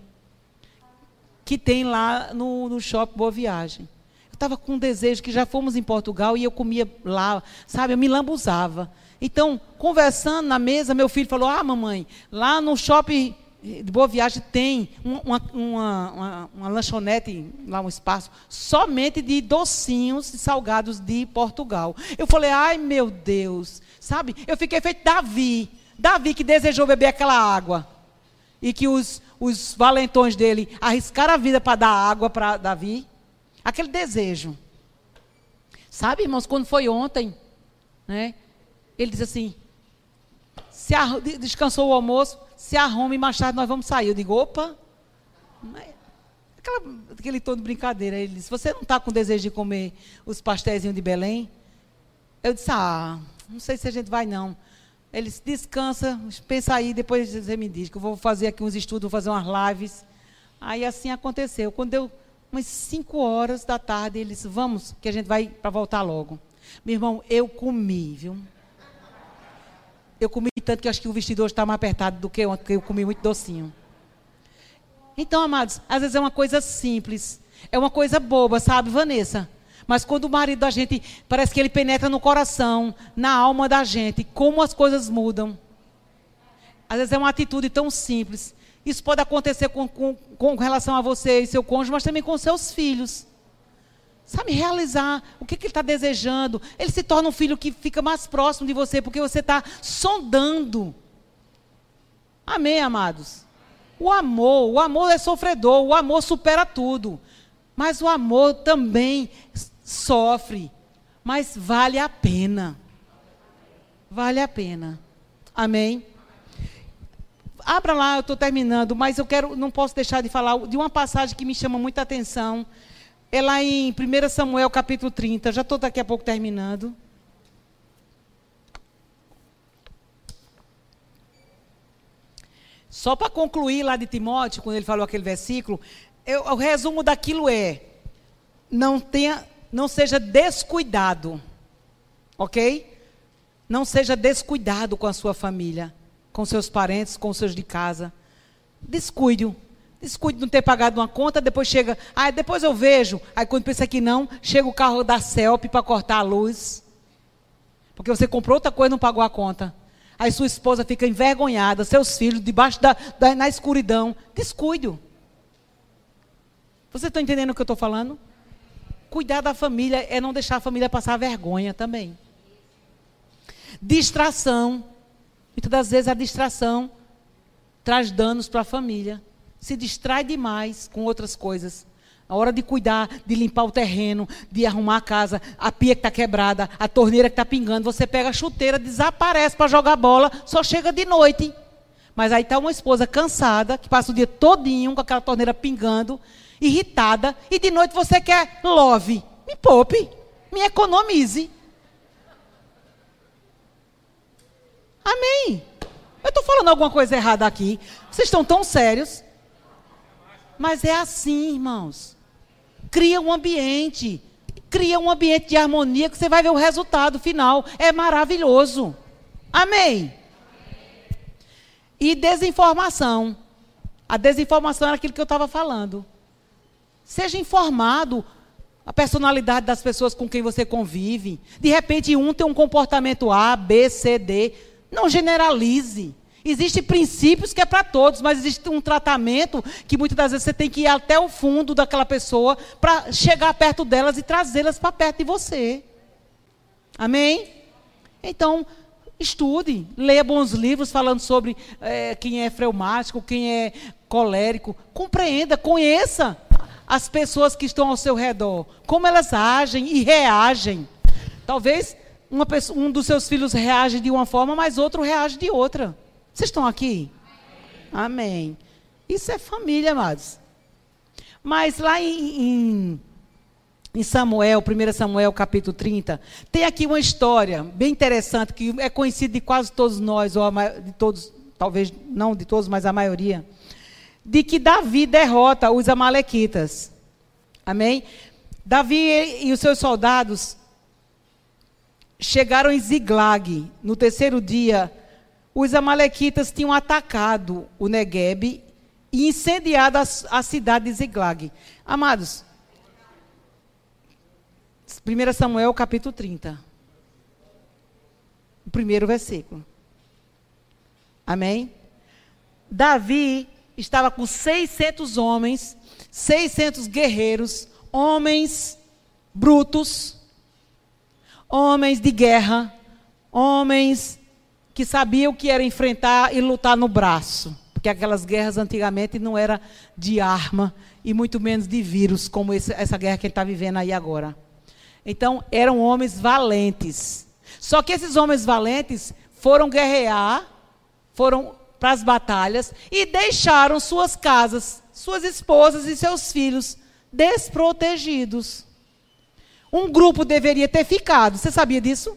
que tem lá no, no shopping Boa Viagem. Eu estava com desejo que já fomos em Portugal e eu comia lá, sabe? Eu me lambuzava. Então, conversando na mesa, meu filho falou: Ah, mamãe, lá no shopping de Boa Viagem tem uma, uma, uma, uma, lanchonete, lá um espaço, somente de docinhos e salgados de Portugal. Eu falei, ai meu Deus, sabe? Eu fiquei feito Davi. Davi que desejou beber aquela água. E que os, os valentões dele arriscaram a vida para dar água para Davi. Aquele desejo. Sabe, irmãos, quando foi ontem, né? Ele disse assim: se descansou o almoço, se arrume e mais tarde nós vamos sair. Eu digo, opa. Aquela, aquele tom de brincadeira. Ele disse, você não está com desejo de comer os pastéis de Belém? Eu disse, ah, não sei se a gente vai não. Ele disse, descansa, pensa aí, depois você me diz, que eu vou fazer aqui uns estudos, vou fazer umas lives. Aí assim aconteceu. Quando deu umas 5 horas da tarde, ele disse, vamos, que a gente vai para voltar logo. Meu irmão, eu comi, viu? Eu comi tanto que acho que o vestido hoje está mais apertado do que ontem, porque eu comi muito docinho. Então, amados, às vezes é uma coisa simples, é uma coisa boba, sabe, Vanessa? Mas quando o marido da gente, parece que ele penetra no coração, na alma da gente, como as coisas mudam. Às vezes é uma atitude tão simples. Isso pode acontecer com, com, com relação a você e seu cônjuge, mas também com seus filhos. Sabe, realizar o que, que ele está desejando. Ele se torna um filho que fica mais próximo de você, porque você está sondando. Amém, amados? O amor, o amor é sofredor, o amor supera tudo. Mas o amor também sofre, mas vale a pena. Vale a pena. Amém? Abra lá, eu estou terminando, mas eu quero, não posso deixar de falar de uma passagem que me chama muita atenção. É lá em 1 Samuel capítulo 30. Já estou daqui a pouco terminando. Só para concluir lá de Timóteo, quando ele falou aquele versículo, eu, o resumo daquilo é: não tenha não seja descuidado, ok? Não seja descuidado com a sua família, com seus parentes, com seus de casa. Descuide-o. Descuide de não ter pagado uma conta, depois chega, ah, depois eu vejo. Aí quando pensa que não, chega o carro da CELP para cortar a luz. Porque você comprou outra coisa e não pagou a conta. Aí sua esposa fica envergonhada, seus filhos debaixo da, da na escuridão. Descuide-o. Você está entendendo o que eu estou falando? Cuidar da família é não deixar a família passar vergonha também. Distração. Muitas das vezes a distração traz danos para a família. Se distrai demais com outras coisas. A hora de cuidar, de limpar o terreno, de arrumar a casa, a pia que está quebrada, a torneira que está pingando, você pega a chuteira, desaparece para jogar bola, só chega de noite. Mas aí está uma esposa cansada, que passa o dia todinho com aquela torneira pingando, irritada, e de noite você quer love. Me poupe, me economize. Amém. Eu estou falando alguma coisa errada aqui. Vocês estão tão sérios. Mas é assim, irmãos. Cria um ambiente. Cria um ambiente de harmonia que você vai ver o resultado final. É maravilhoso. Amém. E desinformação. A desinformação era aquilo que eu estava falando. Seja informado a personalidade das pessoas com quem você convive. De repente, um tem um comportamento A, B, C, D. Não generalize. Existem princípios que é para todos, mas existe um tratamento que muitas das vezes você tem que ir até o fundo daquela pessoa para chegar perto delas e trazê-las para perto de você. Amém? Então, estude, leia bons livros falando sobre é, quem é freumático, quem é colérico. Compreenda, conheça as pessoas que estão ao seu redor, como elas agem e reagem. Talvez pessoa, um dos seus filhos reage de uma forma, mas outro reage de outra. Vocês estão aqui? Amém. Isso é família, amados. Mas lá em, em, em Samuel, 1 Samuel capítulo 30, tem aqui uma história bem interessante, que é conhecida de quase todos nós, ou de todos, talvez não de todos, mas a maioria de que Davi derrota os amalequitas. Amém? Davi e os seus soldados chegaram em Ziglag. No terceiro dia, os amalequitas tinham atacado o Negueb e incendiado a, a cidade de Ziglag. Amados, 1 Samuel capítulo 30. O primeiro versículo. Amém? Davi estava com 600 homens, 600 guerreiros, homens brutos, homens de guerra, homens que sabiam que era enfrentar e lutar no braço. Porque aquelas guerras antigamente não era de arma e muito menos de vírus, como esse, essa guerra que a gente está vivendo aí agora. Então, eram homens valentes. Só que esses homens valentes foram guerrear, foram para as batalhas e deixaram suas casas, suas esposas e seus filhos desprotegidos. Um grupo deveria ter ficado. Você sabia disso?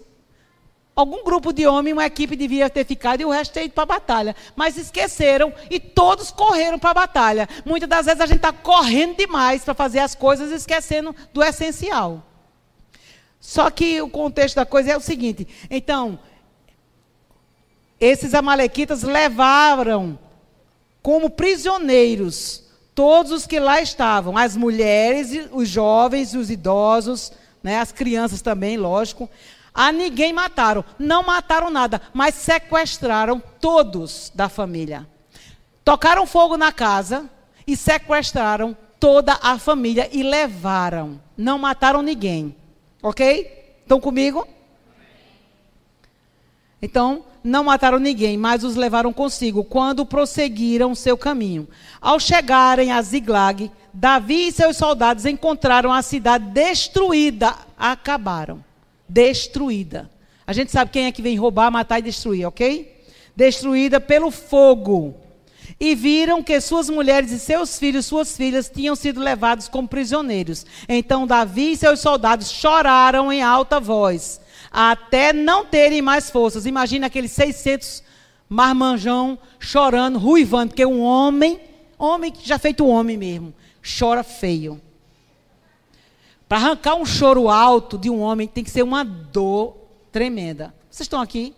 Algum grupo de homens, uma equipe devia ter ficado e o resto ter ido para a batalha. Mas esqueceram e todos correram para a batalha. Muitas das vezes a gente está correndo demais para fazer as coisas esquecendo do essencial. Só que o contexto da coisa é o seguinte: então, esses amalequitas levaram como prisioneiros todos os que lá estavam, as mulheres, os jovens, os idosos, né, as crianças também, lógico. A ninguém mataram, não mataram nada, mas sequestraram todos da família. Tocaram fogo na casa e sequestraram toda a família e levaram. Não mataram ninguém. Ok? Estão comigo? Então, não mataram ninguém, mas os levaram consigo quando prosseguiram seu caminho. Ao chegarem a Ziglag, Davi e seus soldados encontraram a cidade destruída. Acabaram. Destruída. A gente sabe quem é que vem roubar, matar e destruir, ok? Destruída pelo fogo. E viram que suas mulheres e seus filhos, suas filhas, tinham sido levados como prisioneiros. Então Davi e seus soldados choraram em alta voz até não terem mais forças. Imagina aqueles 600 marmanjão chorando, ruivando, porque um homem, homem que já feito homem mesmo, chora feio. Para arrancar um choro alto de um homem tem que ser uma dor tremenda. Vocês estão aqui?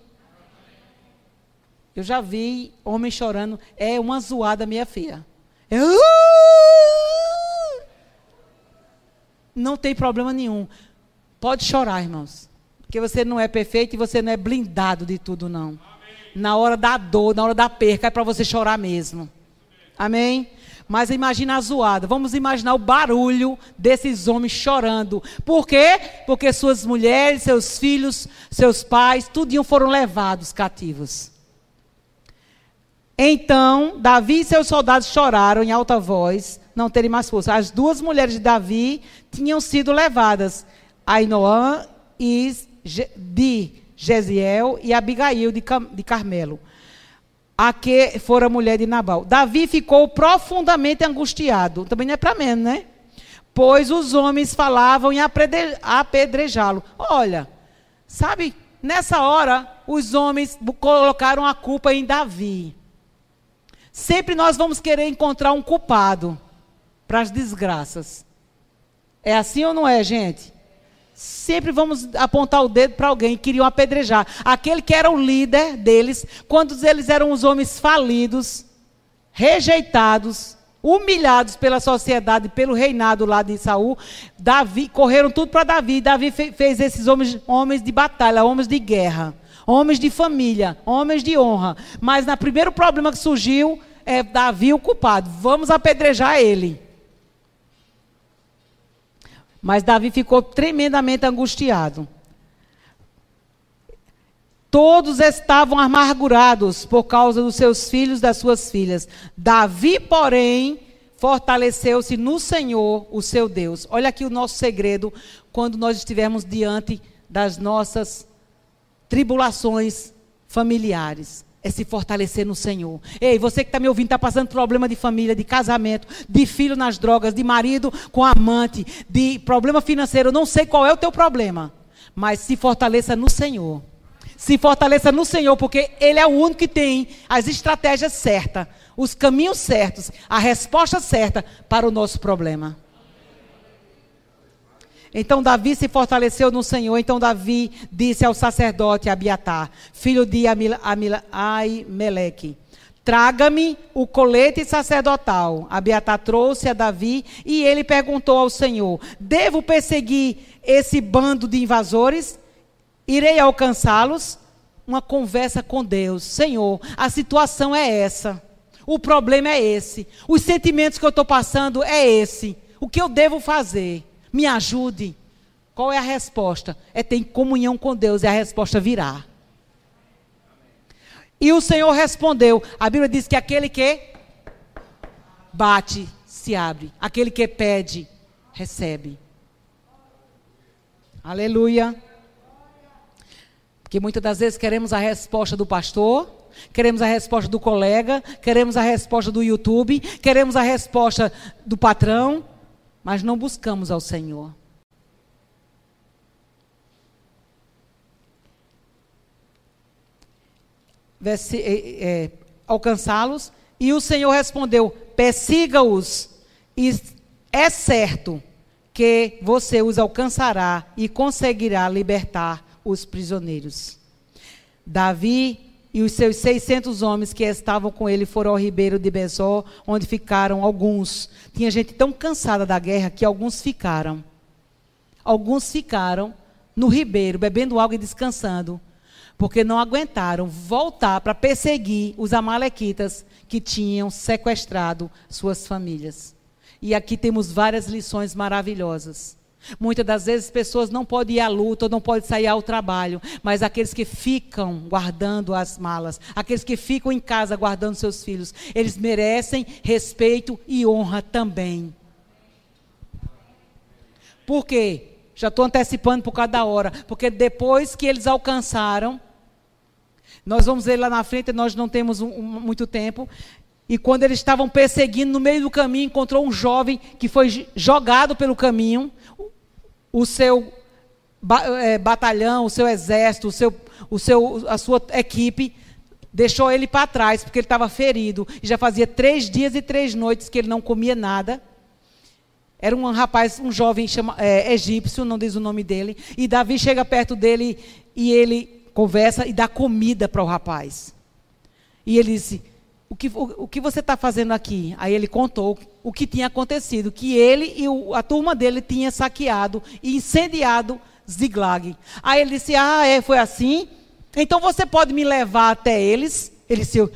Eu já vi homem chorando, é uma zoada meia feia. É, uh! Não tem problema nenhum. Pode chorar, irmãos. Porque você não é perfeito e você não é blindado de tudo, não. Amém. Na hora da dor, na hora da perca, é para você chorar mesmo. Amém? Mas imagina a zoada. Vamos imaginar o barulho desses homens chorando. Por quê? Porque suas mulheres, seus filhos, seus pais, tudinho foram levados cativos. Então, Davi e seus soldados choraram em alta voz, não terem mais força. As duas mulheres de Davi tinham sido levadas, Ainoã e de Gesiel e Abigail de Carmelo, a que fora mulher de Nabal. Davi ficou profundamente angustiado. Também não é para menos, né? Pois os homens falavam em apedrejá-lo. Olha, sabe, nessa hora, os homens colocaram a culpa em Davi. Sempre nós vamos querer encontrar um culpado para as desgraças. É assim ou não é, gente? Sempre vamos apontar o dedo para alguém que queriam apedrejar. Aquele que era o líder deles, quando eles eram os homens falidos, rejeitados, humilhados pela sociedade, pelo reinado lá de Saul, Davi, correram tudo para Davi. Davi fez esses homens, homens de batalha, homens de guerra, homens de família, homens de honra. Mas no primeiro problema que surgiu, é Davi o culpado. Vamos apedrejar ele. Mas Davi ficou tremendamente angustiado. Todos estavam amargurados por causa dos seus filhos das suas filhas. Davi, porém, fortaleceu-se no Senhor, o seu Deus. Olha aqui o nosso segredo quando nós estivermos diante das nossas tribulações familiares. É se fortalecer no Senhor. Ei, você que está me ouvindo, está passando problema de família, de casamento, de filho nas drogas, de marido com amante, de problema financeiro. Não sei qual é o teu problema. Mas se fortaleça no Senhor. Se fortaleça no Senhor, porque Ele é o único que tem as estratégias certas, os caminhos certos, a resposta certa para o nosso problema. Então Davi se fortaleceu no Senhor. Então Davi disse ao sacerdote Abiatar, filho de Aimeleque: Traga-me o colete sacerdotal. Abiatar trouxe a Davi e ele perguntou ao Senhor: Devo perseguir esse bando de invasores? Irei alcançá-los? Uma conversa com Deus. Senhor, a situação é essa. O problema é esse. Os sentimentos que eu estou passando é esse. O que eu devo fazer? Me ajude. Qual é a resposta? É ter comunhão com Deus e a resposta virá. E o Senhor respondeu. A Bíblia diz que aquele que bate, se abre. Aquele que pede, recebe. Aleluia. Porque muitas das vezes queremos a resposta do pastor, queremos a resposta do colega, queremos a resposta do YouTube, queremos a resposta do patrão, mas não buscamos ao Senhor. É, é, alcançá-los. E o Senhor respondeu: persiga-os, e é certo que você os alcançará e conseguirá libertar os prisioneiros. Davi e os seus 600 homens que estavam com ele foram ao ribeiro de Besó, onde ficaram alguns. Tinha gente tão cansada da guerra que alguns ficaram. Alguns ficaram no ribeiro, bebendo água e descansando, porque não aguentaram voltar para perseguir os amalequitas que tinham sequestrado suas famílias. E aqui temos várias lições maravilhosas. Muitas das vezes pessoas não podem ir à luta, ou não podem sair ao trabalho, mas aqueles que ficam guardando as malas, aqueles que ficam em casa guardando seus filhos, eles merecem respeito e honra também. Por quê? Já estou antecipando por cada hora, porque depois que eles alcançaram, nós vamos ver lá na frente, nós não temos um, um, muito tempo, e quando eles estavam perseguindo, no meio do caminho, encontrou um jovem que foi jogado pelo caminho o seu é, batalhão, o seu exército, o seu, o seu, a sua equipe, deixou ele para trás, porque ele estava ferido. E já fazia três dias e três noites que ele não comia nada. Era um rapaz, um jovem chama, é, egípcio, não diz o nome dele. E Davi chega perto dele e ele conversa e dá comida para o rapaz. E ele disse: o que, o, o que você está fazendo aqui? Aí ele contou o que tinha acontecido, que ele e o, a turma dele tinha saqueado e incendiado Ziglag. Aí ele disse, ah, é, foi assim? Então você pode me levar até eles? Ele disse,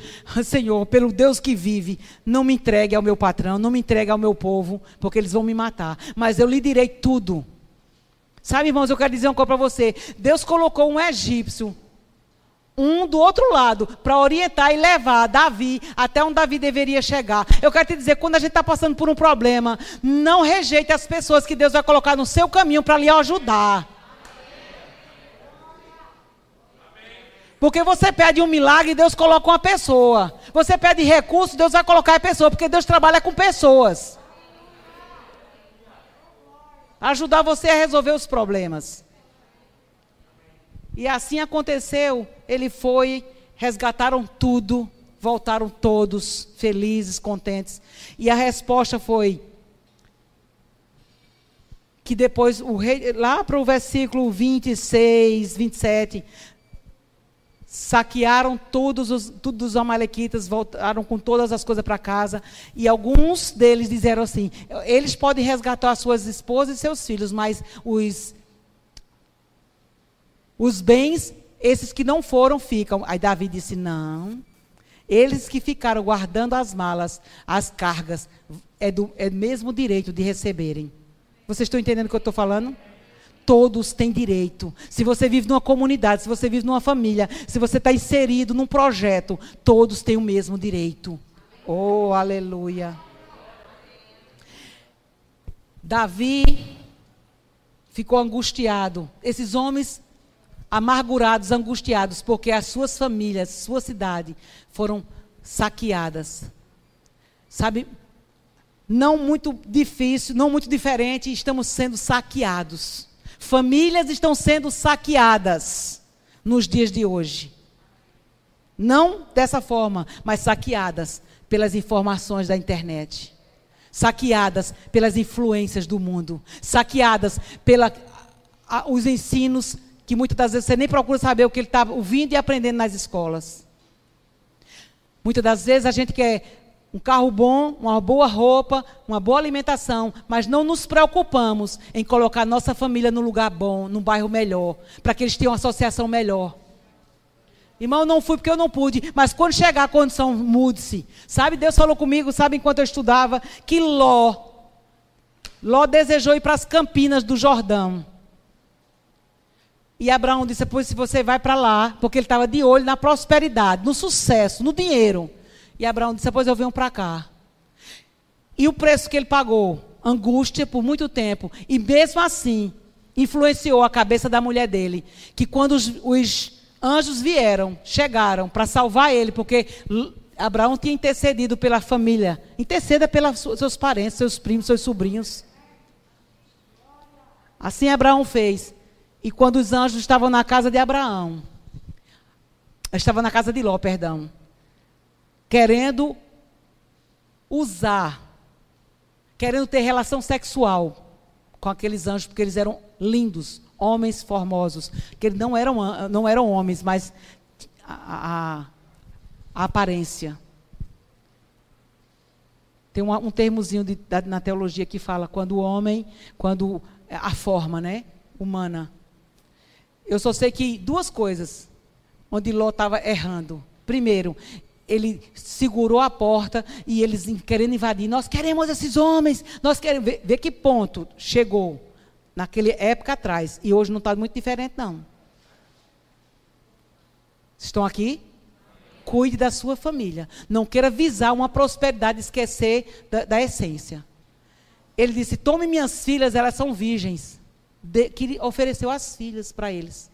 Senhor, pelo Deus que vive, não me entregue ao meu patrão, não me entregue ao meu povo, porque eles vão me matar. Mas eu lhe direi tudo. Sabe, irmãos, eu quero dizer uma coisa para você. Deus colocou um egípcio um do outro lado, para orientar e levar Davi até onde Davi deveria chegar. Eu quero te dizer, quando a gente está passando por um problema, não rejeite as pessoas que Deus vai colocar no seu caminho para lhe ajudar. Porque você pede um milagre Deus coloca uma pessoa. Você pede recurso, Deus vai colocar a pessoa, porque Deus trabalha com pessoas. Ajudar você a resolver os problemas. E assim aconteceu. Ele foi, resgataram tudo, voltaram todos felizes, contentes. E a resposta foi: que depois, o rei, lá para o versículo 26, 27, saquearam todos os, todos os amalequitas, voltaram com todas as coisas para casa, e alguns deles disseram assim: eles podem resgatar suas esposas e seus filhos, mas os, os bens, esses que não foram, ficam. Aí Davi disse: não, eles que ficaram guardando as malas, as cargas, é do é mesmo direito de receberem. Vocês estão entendendo o que eu estou falando? Todos têm direito. Se você vive numa comunidade, se você vive numa família, se você está inserido num projeto, todos têm o mesmo direito. Oh, aleluia. Davi ficou angustiado. Esses homens amargurados, angustiados, porque as suas famílias, sua cidade foram saqueadas. Sabe, não muito difícil, não muito diferente, estamos sendo saqueados. Famílias estão sendo saqueadas nos dias de hoje. Não dessa forma, mas saqueadas pelas informações da internet. Saqueadas pelas influências do mundo. Saqueadas pelos ensinos que muitas das vezes você nem procura saber o que ele está ouvindo e aprendendo nas escolas. Muitas das vezes a gente quer um carro bom, uma boa roupa, uma boa alimentação, mas não nos preocupamos em colocar nossa família num lugar bom, num bairro melhor, para que eles tenham uma associação melhor. Irmão, não fui porque eu não pude, mas quando chegar a condição, mude-se. Sabe, Deus falou comigo, sabe, enquanto eu estudava, que Ló, Ló desejou ir para as campinas do Jordão. E Abraão disse, pois se você vai para lá, porque ele estava de olho na prosperidade, no sucesso, no dinheiro. E Abraão disse: Depois eu venho para cá. E o preço que ele pagou? Angústia por muito tempo. E mesmo assim, influenciou a cabeça da mulher dele. Que quando os, os anjos vieram, chegaram para salvar ele, porque Abraão tinha intercedido pela família. Interceda pelos seus parentes, seus primos, seus sobrinhos. Assim Abraão fez. E quando os anjos estavam na casa de Abraão, estavam na casa de Ló, perdão querendo usar, querendo ter relação sexual com aqueles anjos, porque eles eram lindos, homens formosos, que eles não eram, não eram homens, mas a, a, a aparência. Tem um, um termozinho de, da, na teologia que fala quando o homem, quando a forma, né, humana. Eu só sei que duas coisas onde Ló estava errando. Primeiro, ele segurou a porta e eles querendo invadir. Nós queremos esses homens, nós queremos. Ver, ver que ponto chegou naquela época atrás. E hoje não está muito diferente, não. Estão aqui? Cuide da sua família. Não queira visar uma prosperidade, esquecer da, da essência. Ele disse: Tome minhas filhas, elas são virgens. De, que ofereceu as filhas para eles.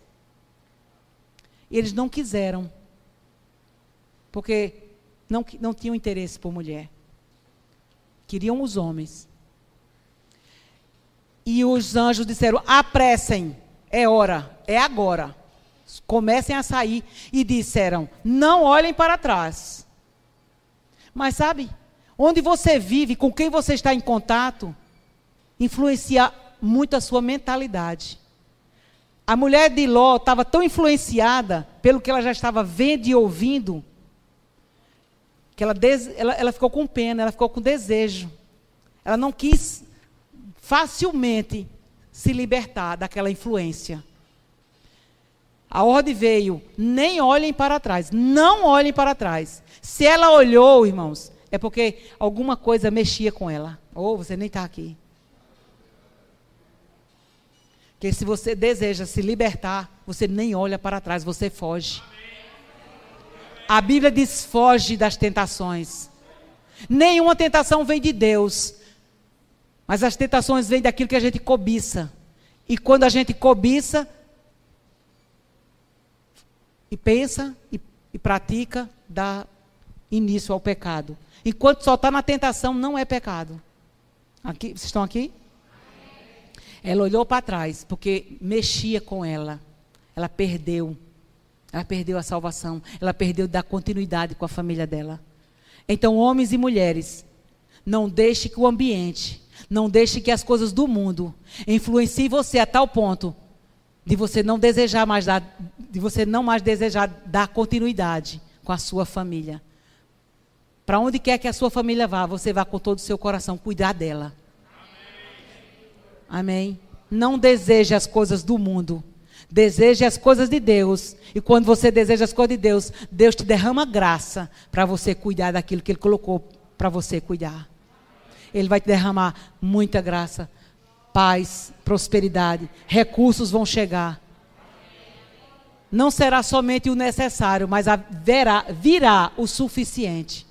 Eles não quiseram porque não, não tinham interesse por mulher. Queriam os homens. E os anjos disseram: apressem, é hora, é agora. Comecem a sair. E disseram: não olhem para trás. Mas sabe, onde você vive, com quem você está em contato, influencia muito a sua mentalidade. A mulher de Ló estava tão influenciada pelo que ela já estava vendo e ouvindo, que ela, ela, ela ficou com pena, ela ficou com desejo. Ela não quis facilmente se libertar daquela influência. A ordem veio, nem olhem para trás, não olhem para trás. Se ela olhou, irmãos, é porque alguma coisa mexia com ela. Ou oh, você nem está aqui. Porque se você deseja se libertar, você nem olha para trás, você foge. A Bíblia diz: foge das tentações. Nenhuma tentação vem de Deus. Mas as tentações vêm daquilo que a gente cobiça. E quando a gente cobiça, e pensa, e, e pratica, dá início ao pecado. Enquanto só está na tentação, não é pecado. Aqui, vocês estão aqui? Ela olhou para trás, porque mexia com ela. Ela perdeu. Ela perdeu a salvação. Ela perdeu da continuidade com a família dela. Então, homens e mulheres, não deixe que o ambiente, Não deixe que as coisas do mundo influenciem você a tal ponto de você não desejar mais dar, de você não mais desejar dar continuidade com a sua família. Para onde quer que a sua família vá, você vá com todo o seu coração cuidar dela. Amém. Não deseje as coisas do mundo. Deseje as coisas de Deus. E quando você deseja as coisas de Deus, Deus te derrama graça para você cuidar daquilo que Ele colocou para você cuidar. Ele vai te derramar muita graça, paz, prosperidade, recursos vão chegar. Não será somente o necessário, mas haverá, virá o suficiente.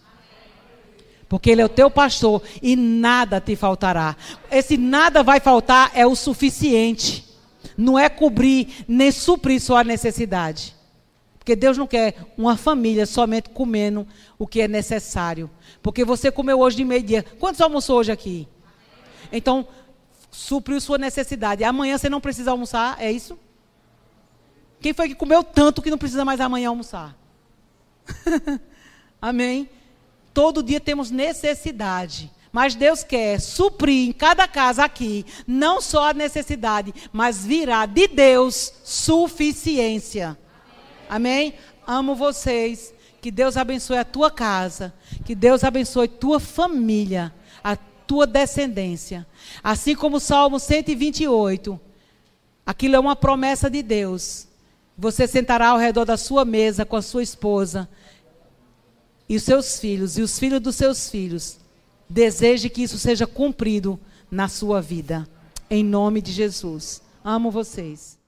Porque Ele é o teu pastor e nada te faltará. Esse nada vai faltar é o suficiente. Não é cobrir nem suprir sua necessidade. Porque Deus não quer uma família somente comendo o que é necessário. Porque você comeu hoje de meio-dia. Quantos almoçou hoje aqui? Então, supriu sua necessidade. Amanhã você não precisa almoçar, é isso? Quem foi que comeu tanto que não precisa mais amanhã almoçar? Amém? Todo dia temos necessidade. Mas Deus quer suprir em cada casa aqui, não só a necessidade, mas virá de Deus suficiência. Amém? Amo vocês. Que Deus abençoe a tua casa. Que Deus abençoe tua família, a tua descendência. Assim como o Salmo 128. Aquilo é uma promessa de Deus. Você sentará ao redor da sua mesa com a sua esposa e os seus filhos e os filhos dos seus filhos. Deseje que isso seja cumprido na sua vida. Em nome de Jesus. Amo vocês.